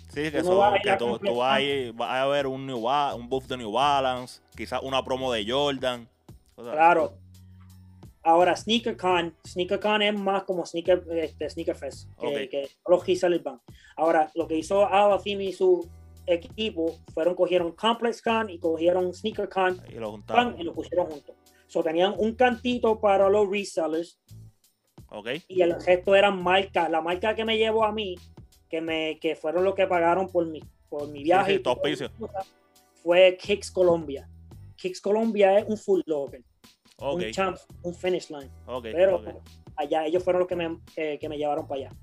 Sí, que, son, que tú, tú vas, a, ver un, New, un buff de New Balance, quizás una promo de Jordan. claro. Ahora, SneakerCon, SneakerCon es más como Sneaker, este, Sneaker Fest, que, los resellers van. Ahora, lo que hizo Ava y su equipo fueron, cogieron Complex Con y cogieron Sneaker Con y lo, y lo pusieron juntos. So, tenían un cantito para los resellers. Okay. Y el resto eran marcas. La marca que me llevó a mí, que me que fueron los que pagaron por mi, por mi viaje, fue Kicks Colombia. Kicks Colombia es un full locker. Un champ, un finish line. Pero allá ellos fueron los que me, que me llevaron para allá.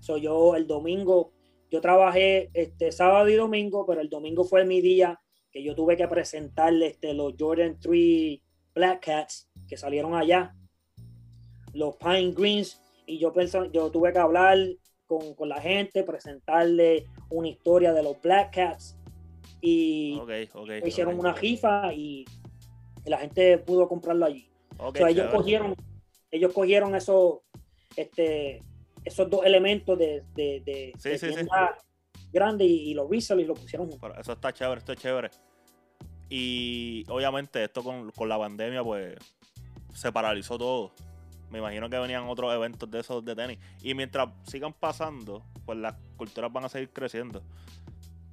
So, yo el domingo yo trabajé este sábado y domingo, pero el domingo fue mi día que yo tuve que presentarle este, los Jordan 3 Black Cats que salieron allá, los Pine Greens, y yo, pensé, yo tuve que hablar con, la gente, presentarle una historia de los Black Cats, y hicieron una rifa y la gente pudo comprarlo allí. ellos cogieron, ellos cogieron eso, este, esos dos elementos de, de, de, grande y, los resell y lo pusieron Eso está chévere, esto es chévere. Y obviamente esto con, la pandemia pues se paralizó todo. Me imagino que venían otros eventos de esos de tenis. Y mientras sigan pasando, pues las culturas van a seguir creciendo.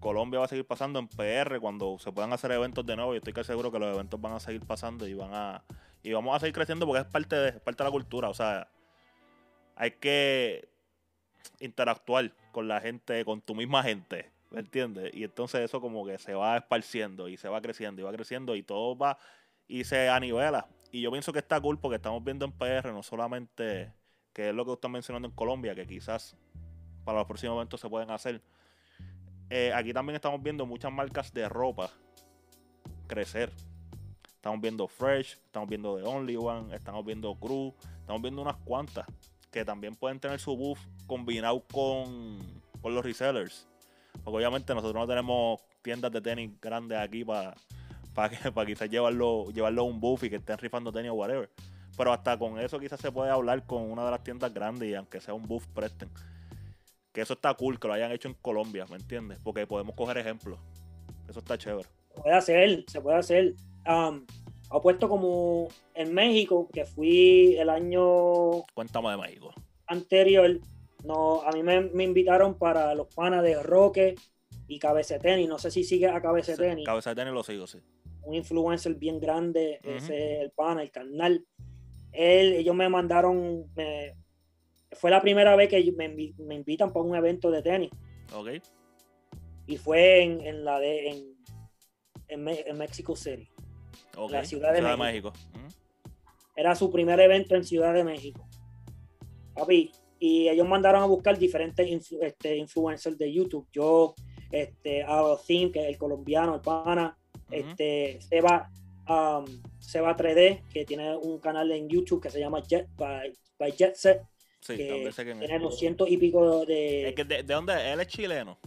Colombia va a seguir pasando en PR cuando se puedan hacer eventos de nuevo. Y estoy que seguro que los eventos van a seguir pasando y van a y vamos a seguir creciendo porque es parte de, es parte de la cultura. O sea, hay que interactuar con la gente, con tu misma gente, ¿me entiendes? Y entonces eso como que se va esparciendo y se va creciendo y va creciendo y todo va y se anivela. Y yo pienso que está cool porque estamos viendo en PR no solamente que es lo que están mencionando en Colombia, que quizás para los próximos eventos se pueden hacer. Eh, aquí también estamos viendo muchas marcas de ropa crecer. Estamos viendo Fresh, estamos viendo The Only One, estamos viendo Crew, estamos viendo unas cuantas que también pueden tener su buff combinado con, los resellers. Porque obviamente nosotros no tenemos tiendas de tenis grandes aquí para para quizás llevarlo, llevarlo a un buff y que estén rifando tenis o whatever. Pero hasta con eso quizás se puede hablar con una de las tiendas grandes y aunque sea un buff presten. Que eso está cool, que lo hayan hecho en Colombia, ¿me entiendes? Porque podemos coger ejemplos. Eso está chévere. Se puede hacer, se puede hacer. Um, puesto como en México, que fui el año. Cuéntame de México. Anterior, no, a mí me, invitaron para los panas de Roque y Cabecetenis. No sé si sigue a Cabecetenis. Sí, lo sigo, sí. Un influencer bien grande, ese el pana, el canal. Él, ellos me mandaron, fue la primera vez que me, me, invitan para un evento de tenis. Ok. Y fue en, la de en, en, Mexico City. La ciudad de México. Era su primer evento en Ciudad de México. Papi, y ellos mandaron a buscar diferentes este, influencers de YouTube. Yo, este, Theme, que es el colombiano, el pana, este, Seba, um, Seba 3D, que tiene un canal en YouTube que se llama Jet by, by Jet Set. Sí, que tiene 200 y pico de... ¿De, de dónde? ¿Él es chileno?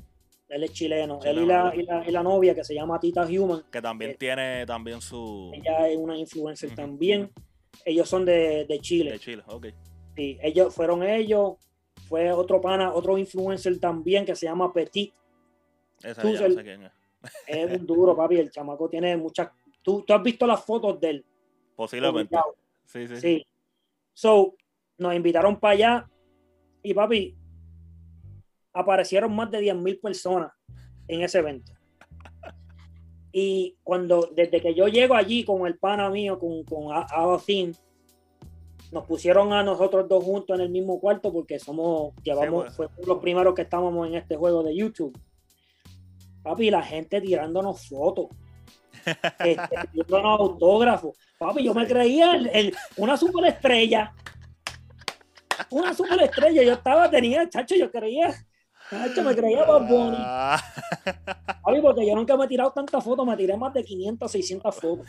Él es chileno. él y la, y, la, novia que se llama Tita Human. Que también tiene también su... Ella es una influencer también. Ellos son de, de Chile. De Chile, ok. Sí, ellos fueron ellos. Fue otro pana, otro influencer también que se llama Petit. Esa no sé quién es. es un duro, *laughs* papi. El chamaco tiene muchas. ¿Tú, tú has visto las fotos de él. Posiblemente. Sí, sí. Sí. So, nos invitaron para allá. Y papi, aparecieron más de 10.000 personas en ese evento. Y cuando, desde que yo llego allí con el pana mío, con, con nos pusieron a nosotros dos juntos en el mismo cuarto porque somos, llevamos, fue los primeros que estábamos en este juego de YouTube. Papi, la gente tirándonos fotos, *laughs* este, tirándonos autógrafos. Papi, yo me creía el, una superestrella. Una superestrella. Yo estaba, tenía, chacho, yo creía. Chacho, me creía más bonito. Papi, porque yo nunca me he tirado tantas fotos, me tiré más de 500, 600 fotos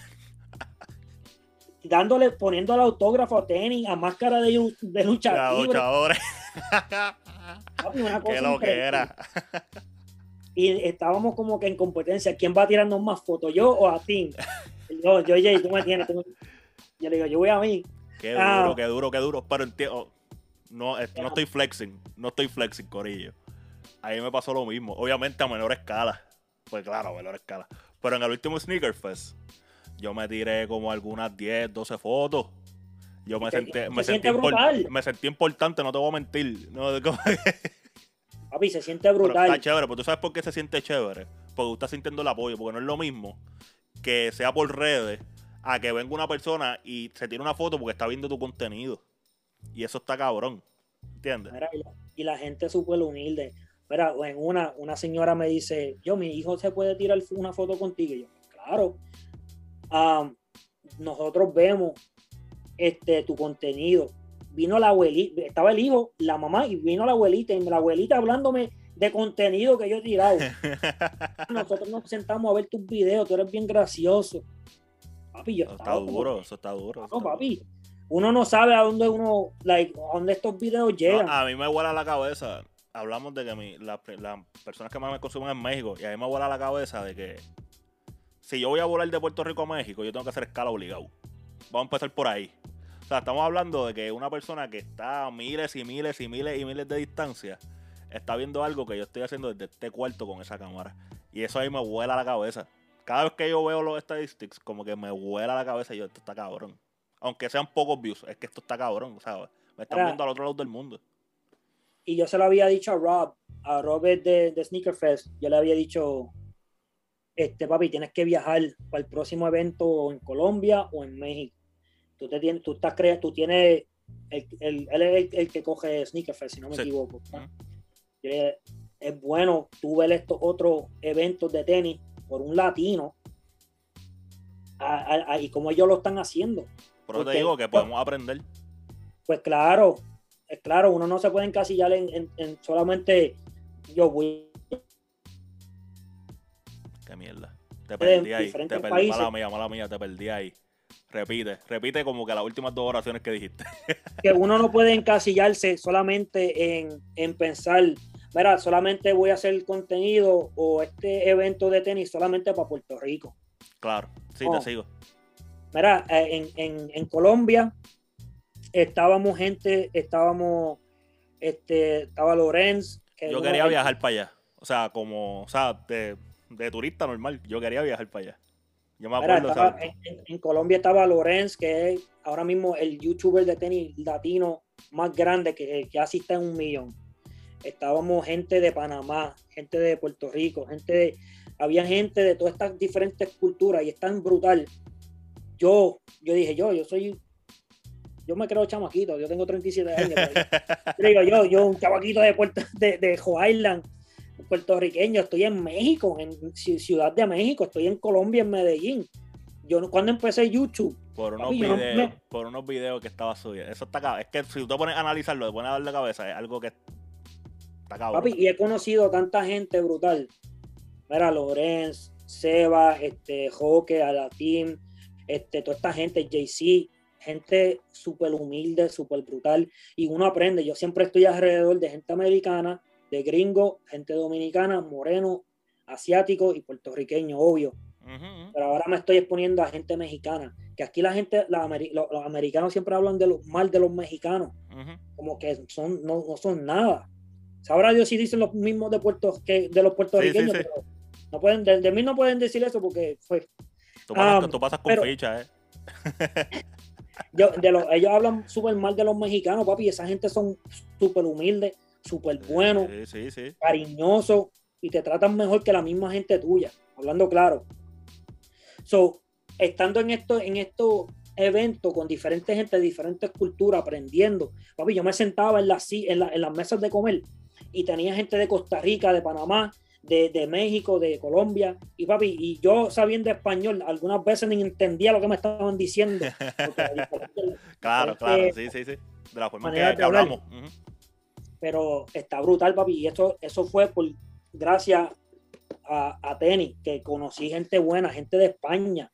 dándole, poniendo el autógrafo a tenis, a máscara de, de lucha Qué lo que era. y estábamos como que en competencia. ¿Quién va a tirarnos más fotos, yo o a ti? Yo, yo, Jay, tú me tienes. Yo le digo, yo voy a mí. Qué ah. duro, qué duro, qué duro. Pero entiendo. No, no estoy flexing. No estoy flexing, Corillo. Ahí me pasó lo mismo. Obviamente a menor escala. Pues claro, a menor escala. Pero en el último Sneaker Fest yo me tiré como algunas 10, 12 fotos. Yo me, sentí, me, sentí me sentí importante, no te voy a mentir. No, *laughs* Papi, se siente brutal. está chévere, pero tú sabes por qué se siente chévere. Porque tú estás sintiendo el apoyo, porque no es lo mismo que sea por redes a que venga una persona y se tire una foto porque está viendo tu contenido. Y eso está cabrón. ¿Entiendes? y, la, gente es súper humilde. Mira, en una, una señora me dice, yo, mi hijo se puede tirar una foto contigo. Y yo, claro nosotros vemos este, tu contenido. Vino la abuelita, estaba el hijo, la mamá, y vino la abuelita, y la abuelita hablándome de contenido que yo he tirado. *laughs* nosotros nos sentamos a ver tus videos, tú eres bien gracioso. Papi, yo está duro, eso está duro. No, papi. Uno no sabe a dónde uno, like, a dónde estos videos llegan. a mí me vuela la cabeza. Hablamos de que las personas que más me consumen en México, y a mí me vuela la cabeza de que si yo voy a volar de Puerto Rico a México, yo tengo que hacer escala obligado. Vamos a empezar por ahí. O sea, estamos hablando de que una persona que está a miles y miles y miles y miles de distancia está viendo algo que yo estoy haciendo desde este cuarto con esa cámara. Y eso ahí me vuela la cabeza. Cada vez que yo veo los statistics, como que me vuela la cabeza y yo, esto está cabrón. Aunque sean pocos views, es que esto está cabrón, ¿sabes? Me están viendo al otro lado del mundo. Y yo se lo había dicho a Rob, a Robert de, de Sneaker Fest, yo le había dicho, este, papi, tienes que viajar para el próximo evento en Colombia o en México. Tú, te tienes, tú estás tú tienes, el, el, él es el, que coge Sneaker Fest, si no me equivoco. Es bueno tú ver estos otros eventos de tenis por un latino y como ellos lo están haciendo. Pero te digo que podemos aprender. Pues claro, es claro, uno no se puede encasillar en, en solamente yo voy mierda. Te perdí ahí. Te perdí, mala mía, mala mía, te perdí ahí. Repite, repite como que las últimas dos oraciones que dijiste. *laughs* que uno no puede encasillarse solamente en, en pensar, mira, solamente voy a hacer contenido o este evento de tenis solamente para Puerto Rico. Claro, sí, te sigo. Mira, eh, en, en, en, Colombia estábamos gente, estábamos, este, estaba Lorenz, yo quería viajar para allá. O sea, como, o sea, de, turista normal, yo quería viajar para allá. Yo me acuerdo, en, Colombia estaba Lorenz, que es ahora mismo el youtuber de tenis latino más grande que, que asiste en un millón. Estábamos gente de Panamá, gente de Puerto Rico, gente de, había gente de todas estas diferentes culturas y es tan brutal. Yo, yo dije, yo, yo soy, yo me creo chamaquito, yo tengo 37 años. *laughs* digo, yo, yo, un chamaquito de Puerto, de, de Island, puertorriqueño, estoy en México, en Ciudad de México, estoy en Colombia, en Medellín. Yo cuando empecé YouTube. Por unos, videos, por unos videos que estaba subiendo. Eso está Es que si tú te pones a analizarlo, te pones a darle cabeza, es algo que está cabrón. Papi, y he conocido tanta gente brutal. Mira, Lorenz, Seba, este, Joque, Alatín, este, toda esta gente, JC, gente súper humilde, súper brutal. Y uno aprende. Yo siempre estoy alrededor de gente americana de gringo, gente dominicana, moreno, asiático y puertorriqueño, obvio. Pero ahora me estoy exponiendo a gente mexicana, que aquí la gente, los, americanos siempre hablan de mal de los mexicanos, como que son, no, son nada. Sabrá Dios si dicen los mismos de Puerto que de los puertorriqueños, pero no pueden, de, mí no pueden decir eso porque fue. Tú pasas, con ficha, eh. ellos hablan súper mal de los mexicanos, papi, esa gente son súper humildes súper bueno, cariñoso y te tratan mejor que la misma gente tuya, hablando claro. So, estando en esto, en estos eventos con diferentes gente de diferentes culturas, aprendiendo, papi, yo me sentaba en, las, en, en las mesas de comer y tenía gente de Costa Rica, de Panamá, de, México, de Colombia, y papi, y yo sabiendo español, algunas veces ni entendía lo que me estaban diciendo. *laughs* claro, claro, sí, sí, sí. De la forma que, hablamos pero está brutal, papi. Y esto, eso fue por gracias a, a Tenis, que conocí gente buena, gente de España.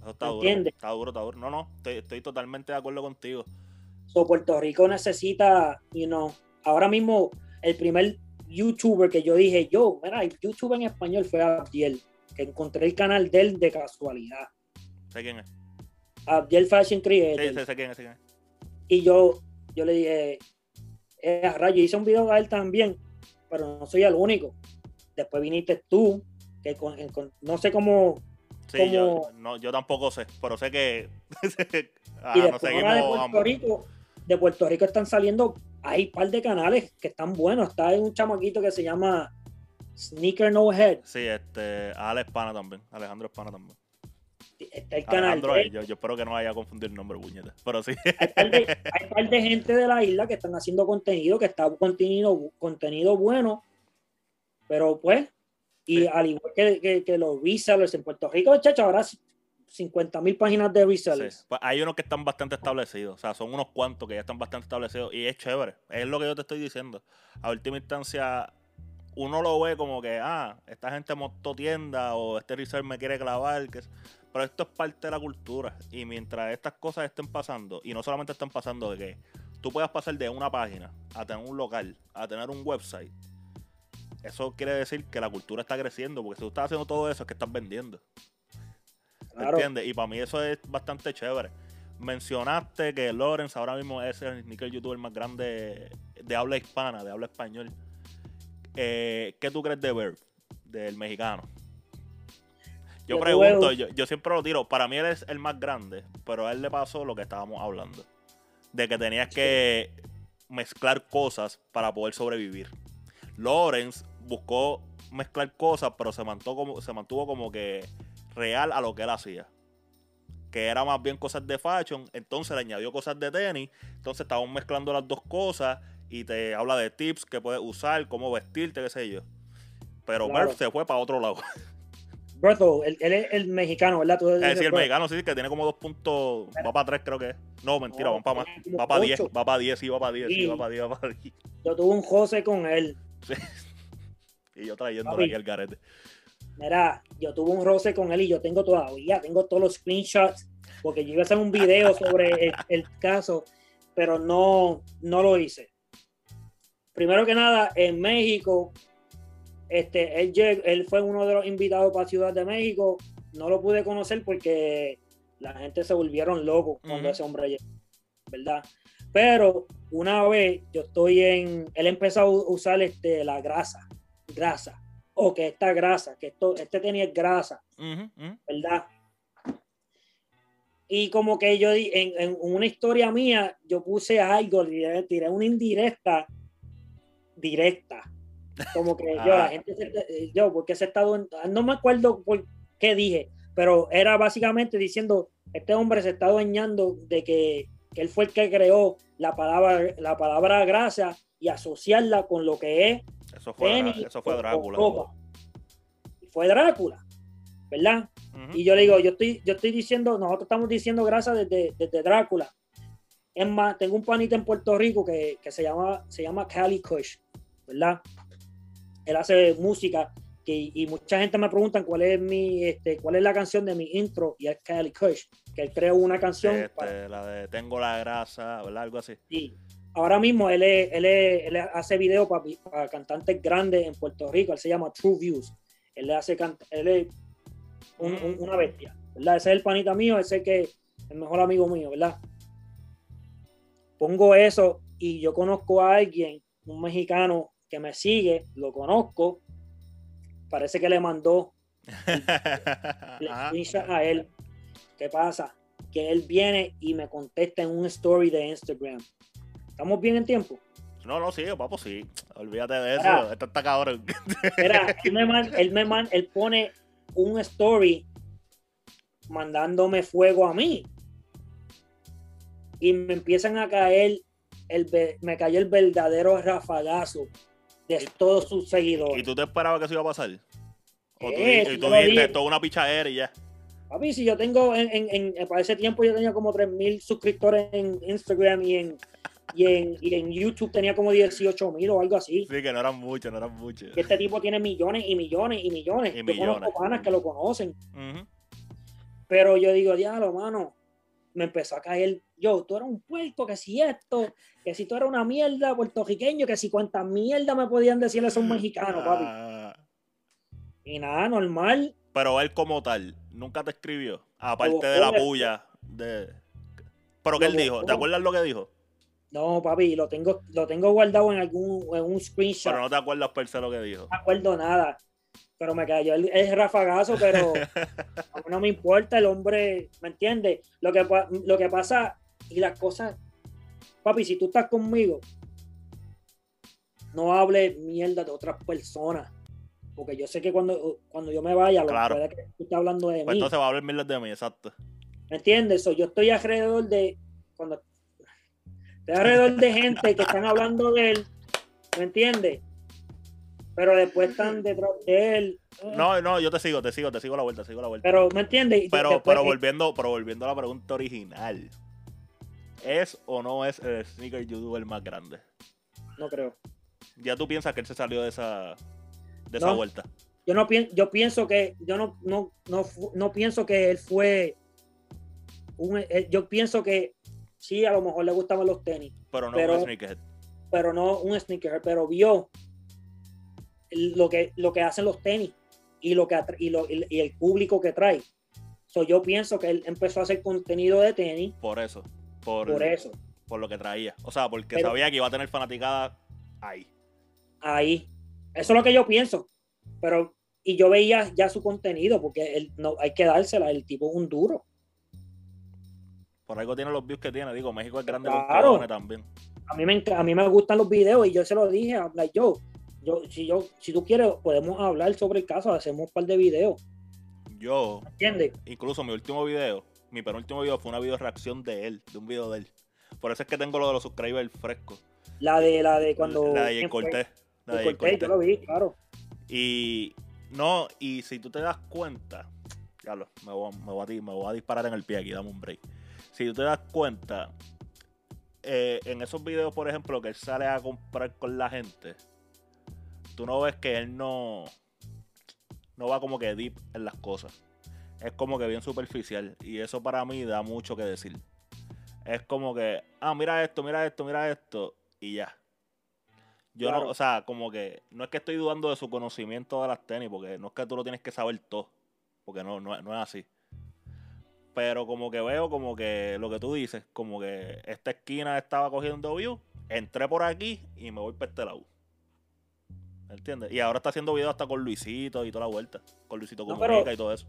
Eso está duro, está duro, está duro. No, no, estoy, totalmente de acuerdo contigo. So, Puerto Rico necesita, you know, ahora mismo el primer youtuber que yo dije, yo, mira, el YouTube en español fue Abdiel, que encontré el canal de él de casualidad. ¿Sé quién es? Abdiel Fashion Creator. Sí, sé, quién es, sé quién es. Y yo, yo le dije, a rayo. Hice un video a él también, pero no soy el único. Después viniste tú, que no sé cómo. Sí, Yo, no, yo tampoco sé, pero sé que. *laughs* y de Puerto Rico, de Puerto Rico están saliendo. Hay un par de canales que están buenos. Está un chamaquito que se llama Sneaker No Head. Sí, este, Alex Pana también. Alejandro Espana también está el canal. yo, espero que no vaya a confundir el nombre, puñeta. Pero sí. Hay par, de, hay de gente de la isla que están haciendo contenido, que está contenido, contenido bueno, pero pues, y al igual que, que, los resellers en Puerto Rico, chacho, ahora 50 mil páginas de resellers. Pues hay unos que están bastante establecidos, o sea, son unos cuantos que ya están bastante establecidos y es chévere, es lo que yo te estoy diciendo. A última instancia, uno lo ve como que, ah, esta gente montó tienda o este reseller me quiere clavar, que pero esto es parte de la cultura. Y mientras estas cosas estén pasando, y no solamente están pasando de que tú puedas pasar de una página a tener un local, a tener un website, eso quiere decir que la cultura está creciendo. Porque si tú estás haciendo todo eso, es que estás vendiendo. ¿Me entiendes? Y para mí eso es bastante chévere. Mencionaste que Lawrence ahora mismo es el sneaker youtuber más grande de habla hispana, de habla español. Eh, ¿Qué tú crees de Verb, del mexicano? Yo pregunto, yo, siempre lo tiro. Para mí él es el más grande, pero a él le pasó lo que estábamos hablando. De que tenías que mezclar cosas para poder sobrevivir. Lawrence buscó mezclar cosas, pero se mantuvo como, se mantuvo como que real a lo que él hacía. Que era más bien cosas de fashion. Entonces le añadió cosas de tenis. Entonces estábamos mezclando las dos cosas. Y te habla de tips que puedes usar, cómo vestirte, qué sé yo. Pero claro. se fue para otro lado. *laughs* Berto, él, es el mexicano, ¿verdad? Tú eh, sí, el mexicano, sí, que tiene como dos puntos. Va para tres, creo que es. No, mentira, va para más. Va para diez, va para diez, sí, va para diez, sí, va para diez, va para diez. Yo tuve un José con él. *laughs* Sí. Y yo trayéndole aquí al garete. Mira, yo tuve un roce con él y yo tengo todavía, tengo todos los screenshots, porque yo iba a hacer un video sobre el, caso, pero no, no lo hice. Primero que nada, en México este, él, él fue uno de los invitados para Ciudad de México. No lo pude conocer porque la gente se volvieron locos cuando ese hombre llegó, ¿verdad? Pero una vez yo estoy en, él empezó a usar este, la grasa, grasa, o que esta grasa, que esto, este tenía grasa, ¿verdad? Y como que yo en, en, una historia mía, yo puse algo, tiré una indirecta, directa. Como que yo, la gente, yo, porque se estado, no me acuerdo por qué dije, pero era básicamente diciendo, este hombre se está adueñando de que, él fue el que creó la palabra, la palabra grasa y asociarla con lo que es. Eso fue, eso fue Drácula. Fue Drácula, ¿verdad? Y yo le digo, yo estoy, yo estoy diciendo, nosotros estamos diciendo grasa desde, desde Drácula. Es más, tengo un panita en Puerto Rico que, se, llama, se llama Cali Kush, ¿verdad? Él hace música y mucha gente me pregunta cuál es mi, este, cuál es la canción de mi intro y es Cali Kush, que él creó una canción. Este, La de Tengo la grasa, ¿verdad? Algo así. Sí. Ahora mismo él, él, él hace videos para, cantantes grandes en Puerto Rico. Él se llama True Views. Él le hace él es una bestia, ¿verdad? Ese es el panita mío, ese que es el mejor amigo mío, ¿verdad? Pongo eso y yo conozco a alguien, un mexicano que me sigue, lo conozco, parece que le mandó *laughs* le a él. ¿Qué pasa? Que él viene y me contesta en un story de Instagram. ¿Estamos bien en tiempo? No, no, sí, papo, sí. Olvídate de eso. Esto está cabrón. *laughs* Espera, él me, él, me él pone un story mandándome fuego a mí. Y me empiezan a caer, el, me cayó el verdadero rafagazo de todos sus seguidores. ¿Y tú te esperabas que eso iba a pasar? ¿O tú, eh, y tú dijiste toda una pichadera y ya? Papi, si yo tengo, en, en, para ese tiempo yo tenía como 3.000 suscriptores en Instagram y en, y en, y en YouTube tenía como 18 mil o algo así. Sí, que no eran muchos, no eran muchos. Este tipo tiene millones y millones y millones. Y yo millones. conozco panas que lo conocen. Pero yo digo, diablo, mano, me empezó a caer, yo, tú eras un puerco, que si esto, que si tú eras una mierda puertorriqueño, que si cuánta mierda me podían decir esos mexicanos, papi. Ah. Y nada, normal. Pero él como tal, nunca te escribió, aparte de la puya. De... Pero ¿qué él dijo? ¿Te acuerdas lo que dijo? No, papi, lo tengo, lo tengo guardado en algún en un screenshot. Pero no te acuerdas per se lo que dijo. No me acuerdo nada. Pero me cayó el, rafagazo, pero *laughs* a mí no me importa el hombre, ¿me entiendes? Lo que, lo que pasa y las cosas, papi, si tú estás conmigo, no hable mierda de otras personas. Porque yo sé que cuando, cuando yo me vaya, claro. lo que tú estás hablando de pues mí. Entonces va a hablar mierda de mí, exacto. ¿Me entiendes? yo estoy alrededor de, cuando Estoy alrededor de gente que están hablando de él, ¿me entiendes? Pero después están detrás de él. No, no, yo te sigo, te sigo, te sigo la vuelta, sigo la vuelta. Pero, ¿me entiendes? Pero, pero volviendo, pero volviendo a la pregunta original. ¿Es o no es el sneaker youtuber más grande? No creo. ¿Ya tú piensas que él se salió de esa, de esa vuelta? Yo no pienso, yo pienso que, yo no, no, no, no pienso que él fue un, yo pienso que sí, a lo mejor le gustaban los tenis. Pero no un sneakerhead. Pero no un sneakerhead, pero vio lo que, lo que hacen los tenis y, lo que, y, el público que trae. So, yo pienso que él empezó a hacer contenido de tenis. Por eso. Por, eso. Por lo que traía. O sea, porque sabía que iba a tener fanaticada ahí. Ahí. Eso es lo que yo pienso. Pero, y yo veía ya su contenido, porque él, no, hay que dársela, el tipo es un duro. Por algo tiene los views que tiene. Digo, México es grande claro. también. A mí, me, a mí me gustan los videos y yo se lo dije a yo. Yo, si yo, si tú quieres, podemos hablar sobre el caso, hacemos un par de videos. Yo, ¿entiendes? Incluso mi último video, mi penúltimo video fue una video reacción de él, de un video de él. Por eso es que tengo lo de los subscribers frescos. La de la de cuando. La de Cortés. La de Cortés, yo lo vi, claro. Y no, y si tú te das cuenta, ya lo, me voy, me voy, a, me voy a disparar en el pie aquí, dame un break si tú te das cuenta, eh, en esos videos, por ejemplo, que él sale a comprar con la gente, tú no ves que él no, no va como que deep en las cosas. Es como que bien superficial. Y eso para mí da mucho que decir. Es como que, ah, mira esto, mira esto, mira esto, y ya. Yo no, o sea, como que no es que estoy dudando de su conocimiento de las tenis, porque no es que tú lo tienes que saber todo, porque no, no, no es así pero como que veo como que lo que tú dices, como que esta esquina estaba cogiendo view entré por aquí y me voy para este lado. ¿Entiendes? Y ahora está haciendo videos hasta con Luisito y toda la vuelta. Con Luisito Comunica y todo eso.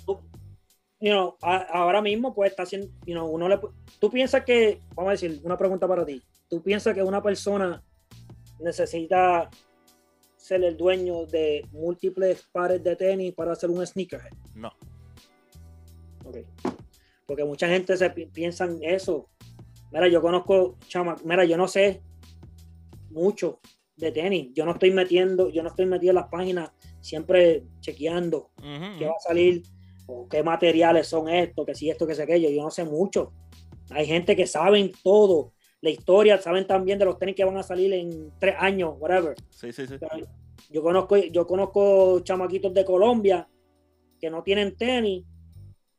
You ahora mismo, pues está haciendo. You uno le, tú piensas que. Vamos a decir, una pregunta para ti. ¿Tú piensas que una persona necesita ser el dueño de múltiples pares de tenis para hacer un sneakerhead? No. Ok. Porque mucha gente se piensa en eso. Mira, yo conozco, chama, mira, yo no sé mucho de tenis. Yo no estoy metiendo, yo no estoy metido en las páginas siempre chequeando qué va a salir o qué materiales son estos, que si esto, que sé aquello. Yo no sé mucho. Hay gente que saben todo, la historia, saben también de los tenis que van a salir en tres años, whatever. Sí, sí, sí. Yo conozco, yo conozco chamaquitos de Colombia que no tienen tenis,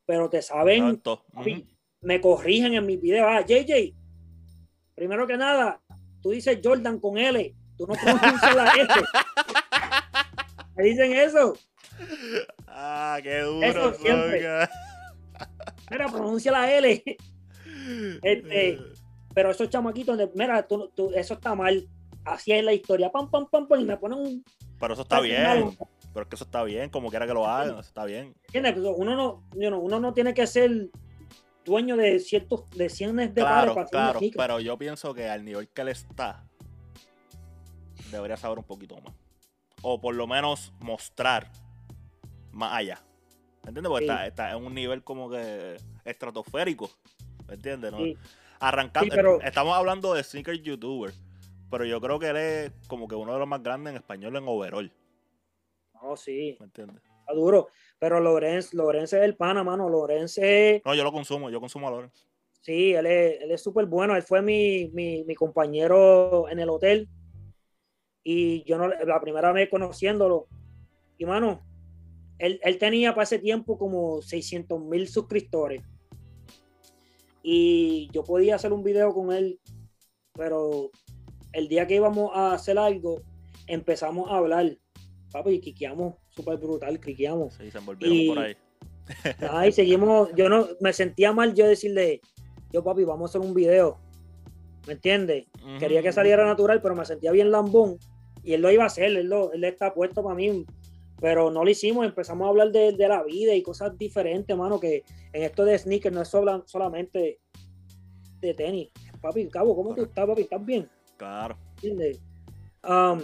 pero te saben, me corrigen en mis videos. Ah, JJ, primero que nada, tú dices Jordan con L, tú no pronuncias la S. ¿Me dicen eso? Ah, qué duro. Eso siempre. Mira, pronuncia la L. Este, pero esos chamaquitos, mira, tú, tú, eso está mal. Así es la historia. Pam, pam, pam, pam, y me ponen un. Pero eso está bien. Es que eso está bien, como quiera que lo hagan, eso está bien. Uno no, uno no tiene que ser dueño de ciertos de cientos de claro, para claro, pero yo pienso que al nivel que él está debería saber un poquito más o por lo menos mostrar más allá ¿me entiendes? porque está, en un nivel como que estratosférico ¿me entiendes? ¿no? arrancando estamos hablando de sneaker youtuber pero yo creo que él es como que uno de los más grandes en español en overall no sí ¿me entiendes? está duro pero Lorenz, Lorenz es el pana, mano. Lorenz es... No, yo lo consumo, yo consumo a Lorenz. Sí, él es súper bueno. Él fue mi, mi, compañero en el hotel. Y yo no, la primera vez conociéndolo. Y, mano, él, él tenía para ese tiempo como 600 mil suscriptores. Y yo podía hacer un video con él, pero el día que íbamos a hacer algo, empezamos a hablar. Papi, y quiqueamos súper brutal, criqueamos. Sí, se envolvieron por ahí. *laughs* Ay, seguimos, yo no, me sentía mal yo decirle, yo papi, vamos a hacer un video. ¿Me entiendes? Quería que saliera natural, pero me sentía bien lambón. Y él lo iba a hacer, él, lo, él está puesto para mí. Pero no lo hicimos, empezamos a hablar de, la vida y cosas diferentes, mano, que en esto de sneakers no es solamente de tenis. Papi, Cabo, ¿cómo tú estás, papi? ¿Estás bien? Claro. ¿Entiendes? Um,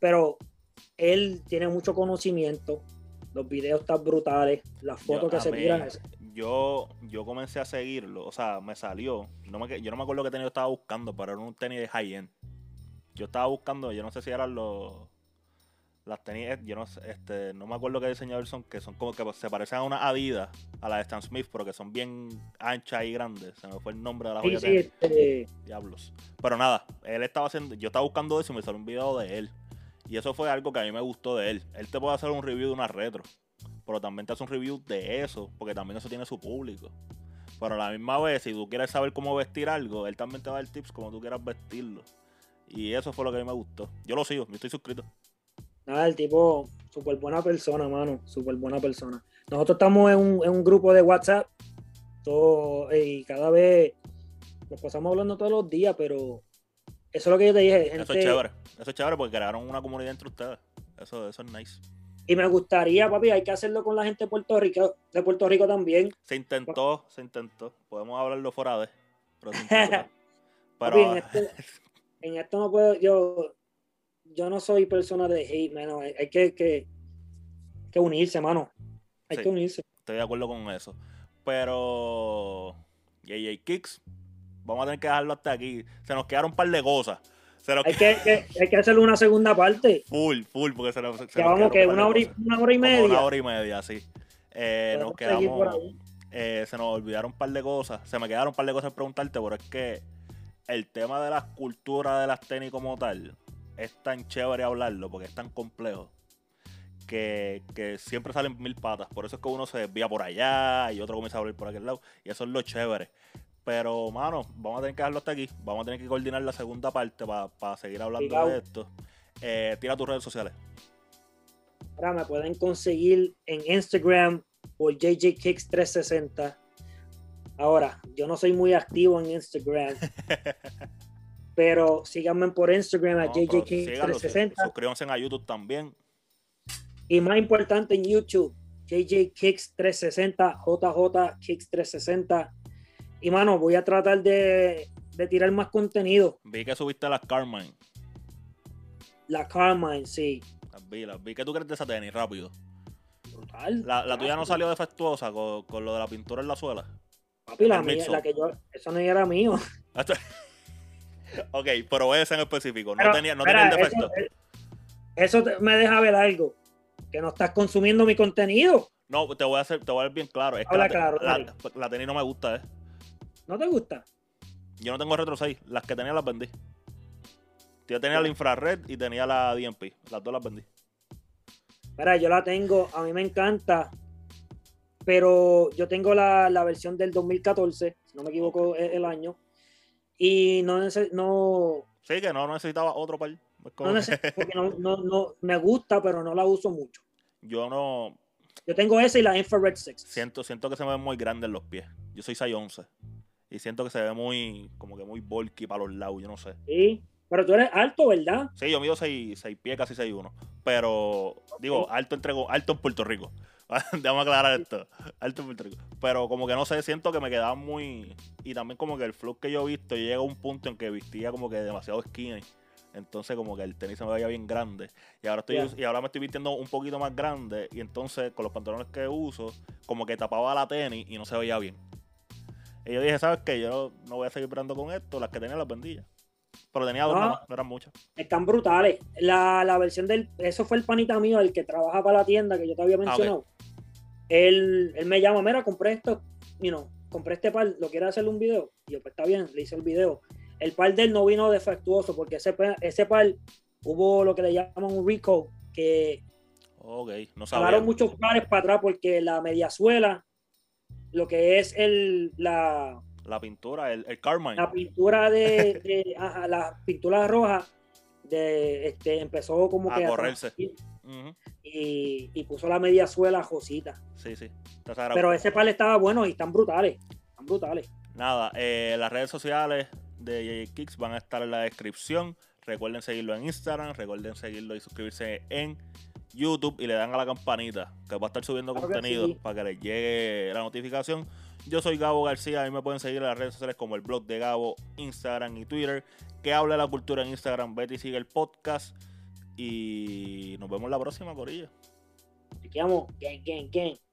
pero él tiene mucho conocimiento, los videos están brutales, las fotos que se tiran. Yo, yo comencé a seguirlo, o sea, me salió, no me, yo no me acuerdo qué tenis yo estaba buscando, pero era un tenis de high-end. Yo estaba buscando, yo no sé si eran los las tenis, yo no sé, este, no me acuerdo qué diseñador son, que son como que se parecen a una Adidas, a la de Stan Smith, pero que son bien anchas y grandes. Se me fue el nombre de la joya. Sí, este, Diablos. Pero nada, él estaba haciendo, yo estaba buscando eso y me salió un video de él. Y eso fue algo que a mí me gustó de él. Él te puede hacer un review de una retro, pero también te hace un review de eso, porque también eso tiene su público. Pero a la misma vez, si tú quieres saber cómo vestir algo, él también te va a dar tips como tú quieras vestirlo. Y eso fue lo que a mí me gustó. Yo lo sigo, yo estoy suscrito. Nada, el tipo, súper buena persona, mano. Súper buena persona. Nosotros estamos en un, en un grupo de WhatsApp. Todo, y cada vez nos pasamos hablando todos los días, pero eso es lo que yo te dije. Eso es chévere. Eso es chévere porque crearon una comunidad entre ustedes. Eso, eso es nice. Y me gustaría, papi, hay que hacerlo con la gente de Puerto Rico, de Puerto Rico también. Se intentó, se intentó. Podemos hablarlo fuera de. Pero, *laughs* en, esto, no puedo, yo, yo no soy persona de hate, mano. Hay, que, que, que, unirse, mano. Hay que unirse. Estoy de acuerdo con eso. Pero JJ Kicks vamos a tener que dejarlo hasta aquí. Se nos quedaron un par de cosas. hay, que, hay que hacerle una segunda parte. Full, full, porque se nos, se vamos que una hora, y, una hora y media. una hora y media, sí. Eh, nos quedamos. Eh, se nos olvidaron un par de cosas. Se me quedaron un par de cosas preguntarte, pero es que el tema de las culturas de las tenis como tal es tan chévere hablarlo porque es tan complejo. Que, que, siempre salen mil patas. Por eso es que uno se desvía por allá y otro comienza a hablar por aquel lado. Y eso es lo chévere. Pero, mano, vamos a tener que dejarlo hasta aquí. Vamos a tener que coordinar la segunda parte para seguir hablando de esto. Eh, tira tus redes sociales. Ahora me pueden conseguir en Instagram por JJKicks360. Ahora, yo no soy muy activo en Instagram. *laughs* Pero síganme por Instagram a JJKicks360. Suscríbanse a YouTube también. Y más importante en YouTube, JJKicks360, JJ Kicks360. Y mano, voy a tratar de, de tirar más contenido. Vi que subiste las Carmine. La Carmine, sí. Las vi, las vi. ¿Qué tú crees de esa tenis? Rápido. Brutal. La, la tuya no salió defectuosa con, con, lo de la pintura en la suela. Papi, la mía, la que yo. Eso no era mío. *laughs* ok, pero ese en específico. No tenía, no tenía el defecto. Eso, eso me deja ver algo. Que no estás consumiendo mi contenido. No, te voy a hacer, te voy a ver bien claro. Es que la, claro, la, la, tenis no me gusta, ¿eh? ¿No te gusta? Yo no tengo Retro 6. Las que tenía las vendí. Yo tenía la infrared y tenía la DMP. Las dos las vendí. Mira, yo la tengo, a mí me encanta, pero yo tengo la, versión del 2014, si no me equivoco el, año, y no, no... Sí, que no necesitaba otro par. No *laughs* porque no, no, no, me gusta, pero no la uso mucho. Yo no... Yo tengo esa y la Infrared 6. Siento, siento que se me ven muy grandes los pies. Yo soy 6'11". Y siento que se ve muy, como que muy bulky para los lados, yo no sé. Sí, pero tú eres alto, ¿verdad? Sí, yo mido 6, pies, casi 6'1". Pero, digo, alto entrego, alto en Puerto Rico. *laughs* Déjame aclarar esto. Alto en Puerto Rico. Pero como que no sé, siento que me quedaba muy. Y también como que el flow que yo he visto llega a un punto en que vestía como que demasiado skinny. Entonces como que el tenis se me veía bien grande. Y ahora estoy y ahora me estoy vistiendo un poquito más grande. Y entonces con los pantalones que uso, como que tapaba la tenis y no se veía bien. Y yo dije, ¿sabes qué? Yo no voy a seguir esperando con esto. Las que tenía las vendía. Pero tenía dos, no, eran muchas. Están brutales. La, la, versión del. Eso fue el panita mío, el que trabaja para la tienda que yo te había ah, mencionado. él, él, me llama, mira, compré esto, you know, compré este par, ¿lo quiere hacerle un video? Y yo, pues está bien, le hice el video. El par de él no vino defectuoso porque ese, ese par hubo lo que le llaman un recall que Ok, no sabía. muchos pares para atrás porque la mediasuela, lo que es el, la, la pintura, el, el Carmine. La pintura de, *laughs* la pintura roja de este empezó como a que correrse. y, y, puso la media suela josita. Sí, sí. Pero ese par estaba bueno y están brutales. Están brutales. Nada, eh, las redes sociales de Kicks van a estar en la descripción. Recuerden seguirlo en Instagram, recuerden seguirlo y suscribirse en YouTube y le dan a la campanita que va a estar subiendo contenido para que les llegue la notificación. Yo soy Gabo García, a mí me pueden seguir en las redes sociales como el blog de Gabo, Instagram y Twitter. Que hable la cultura en Instagram, Betty sigue el podcast. Y nos vemos la próxima, Corilla. Te quedamos, gang, gang, gang.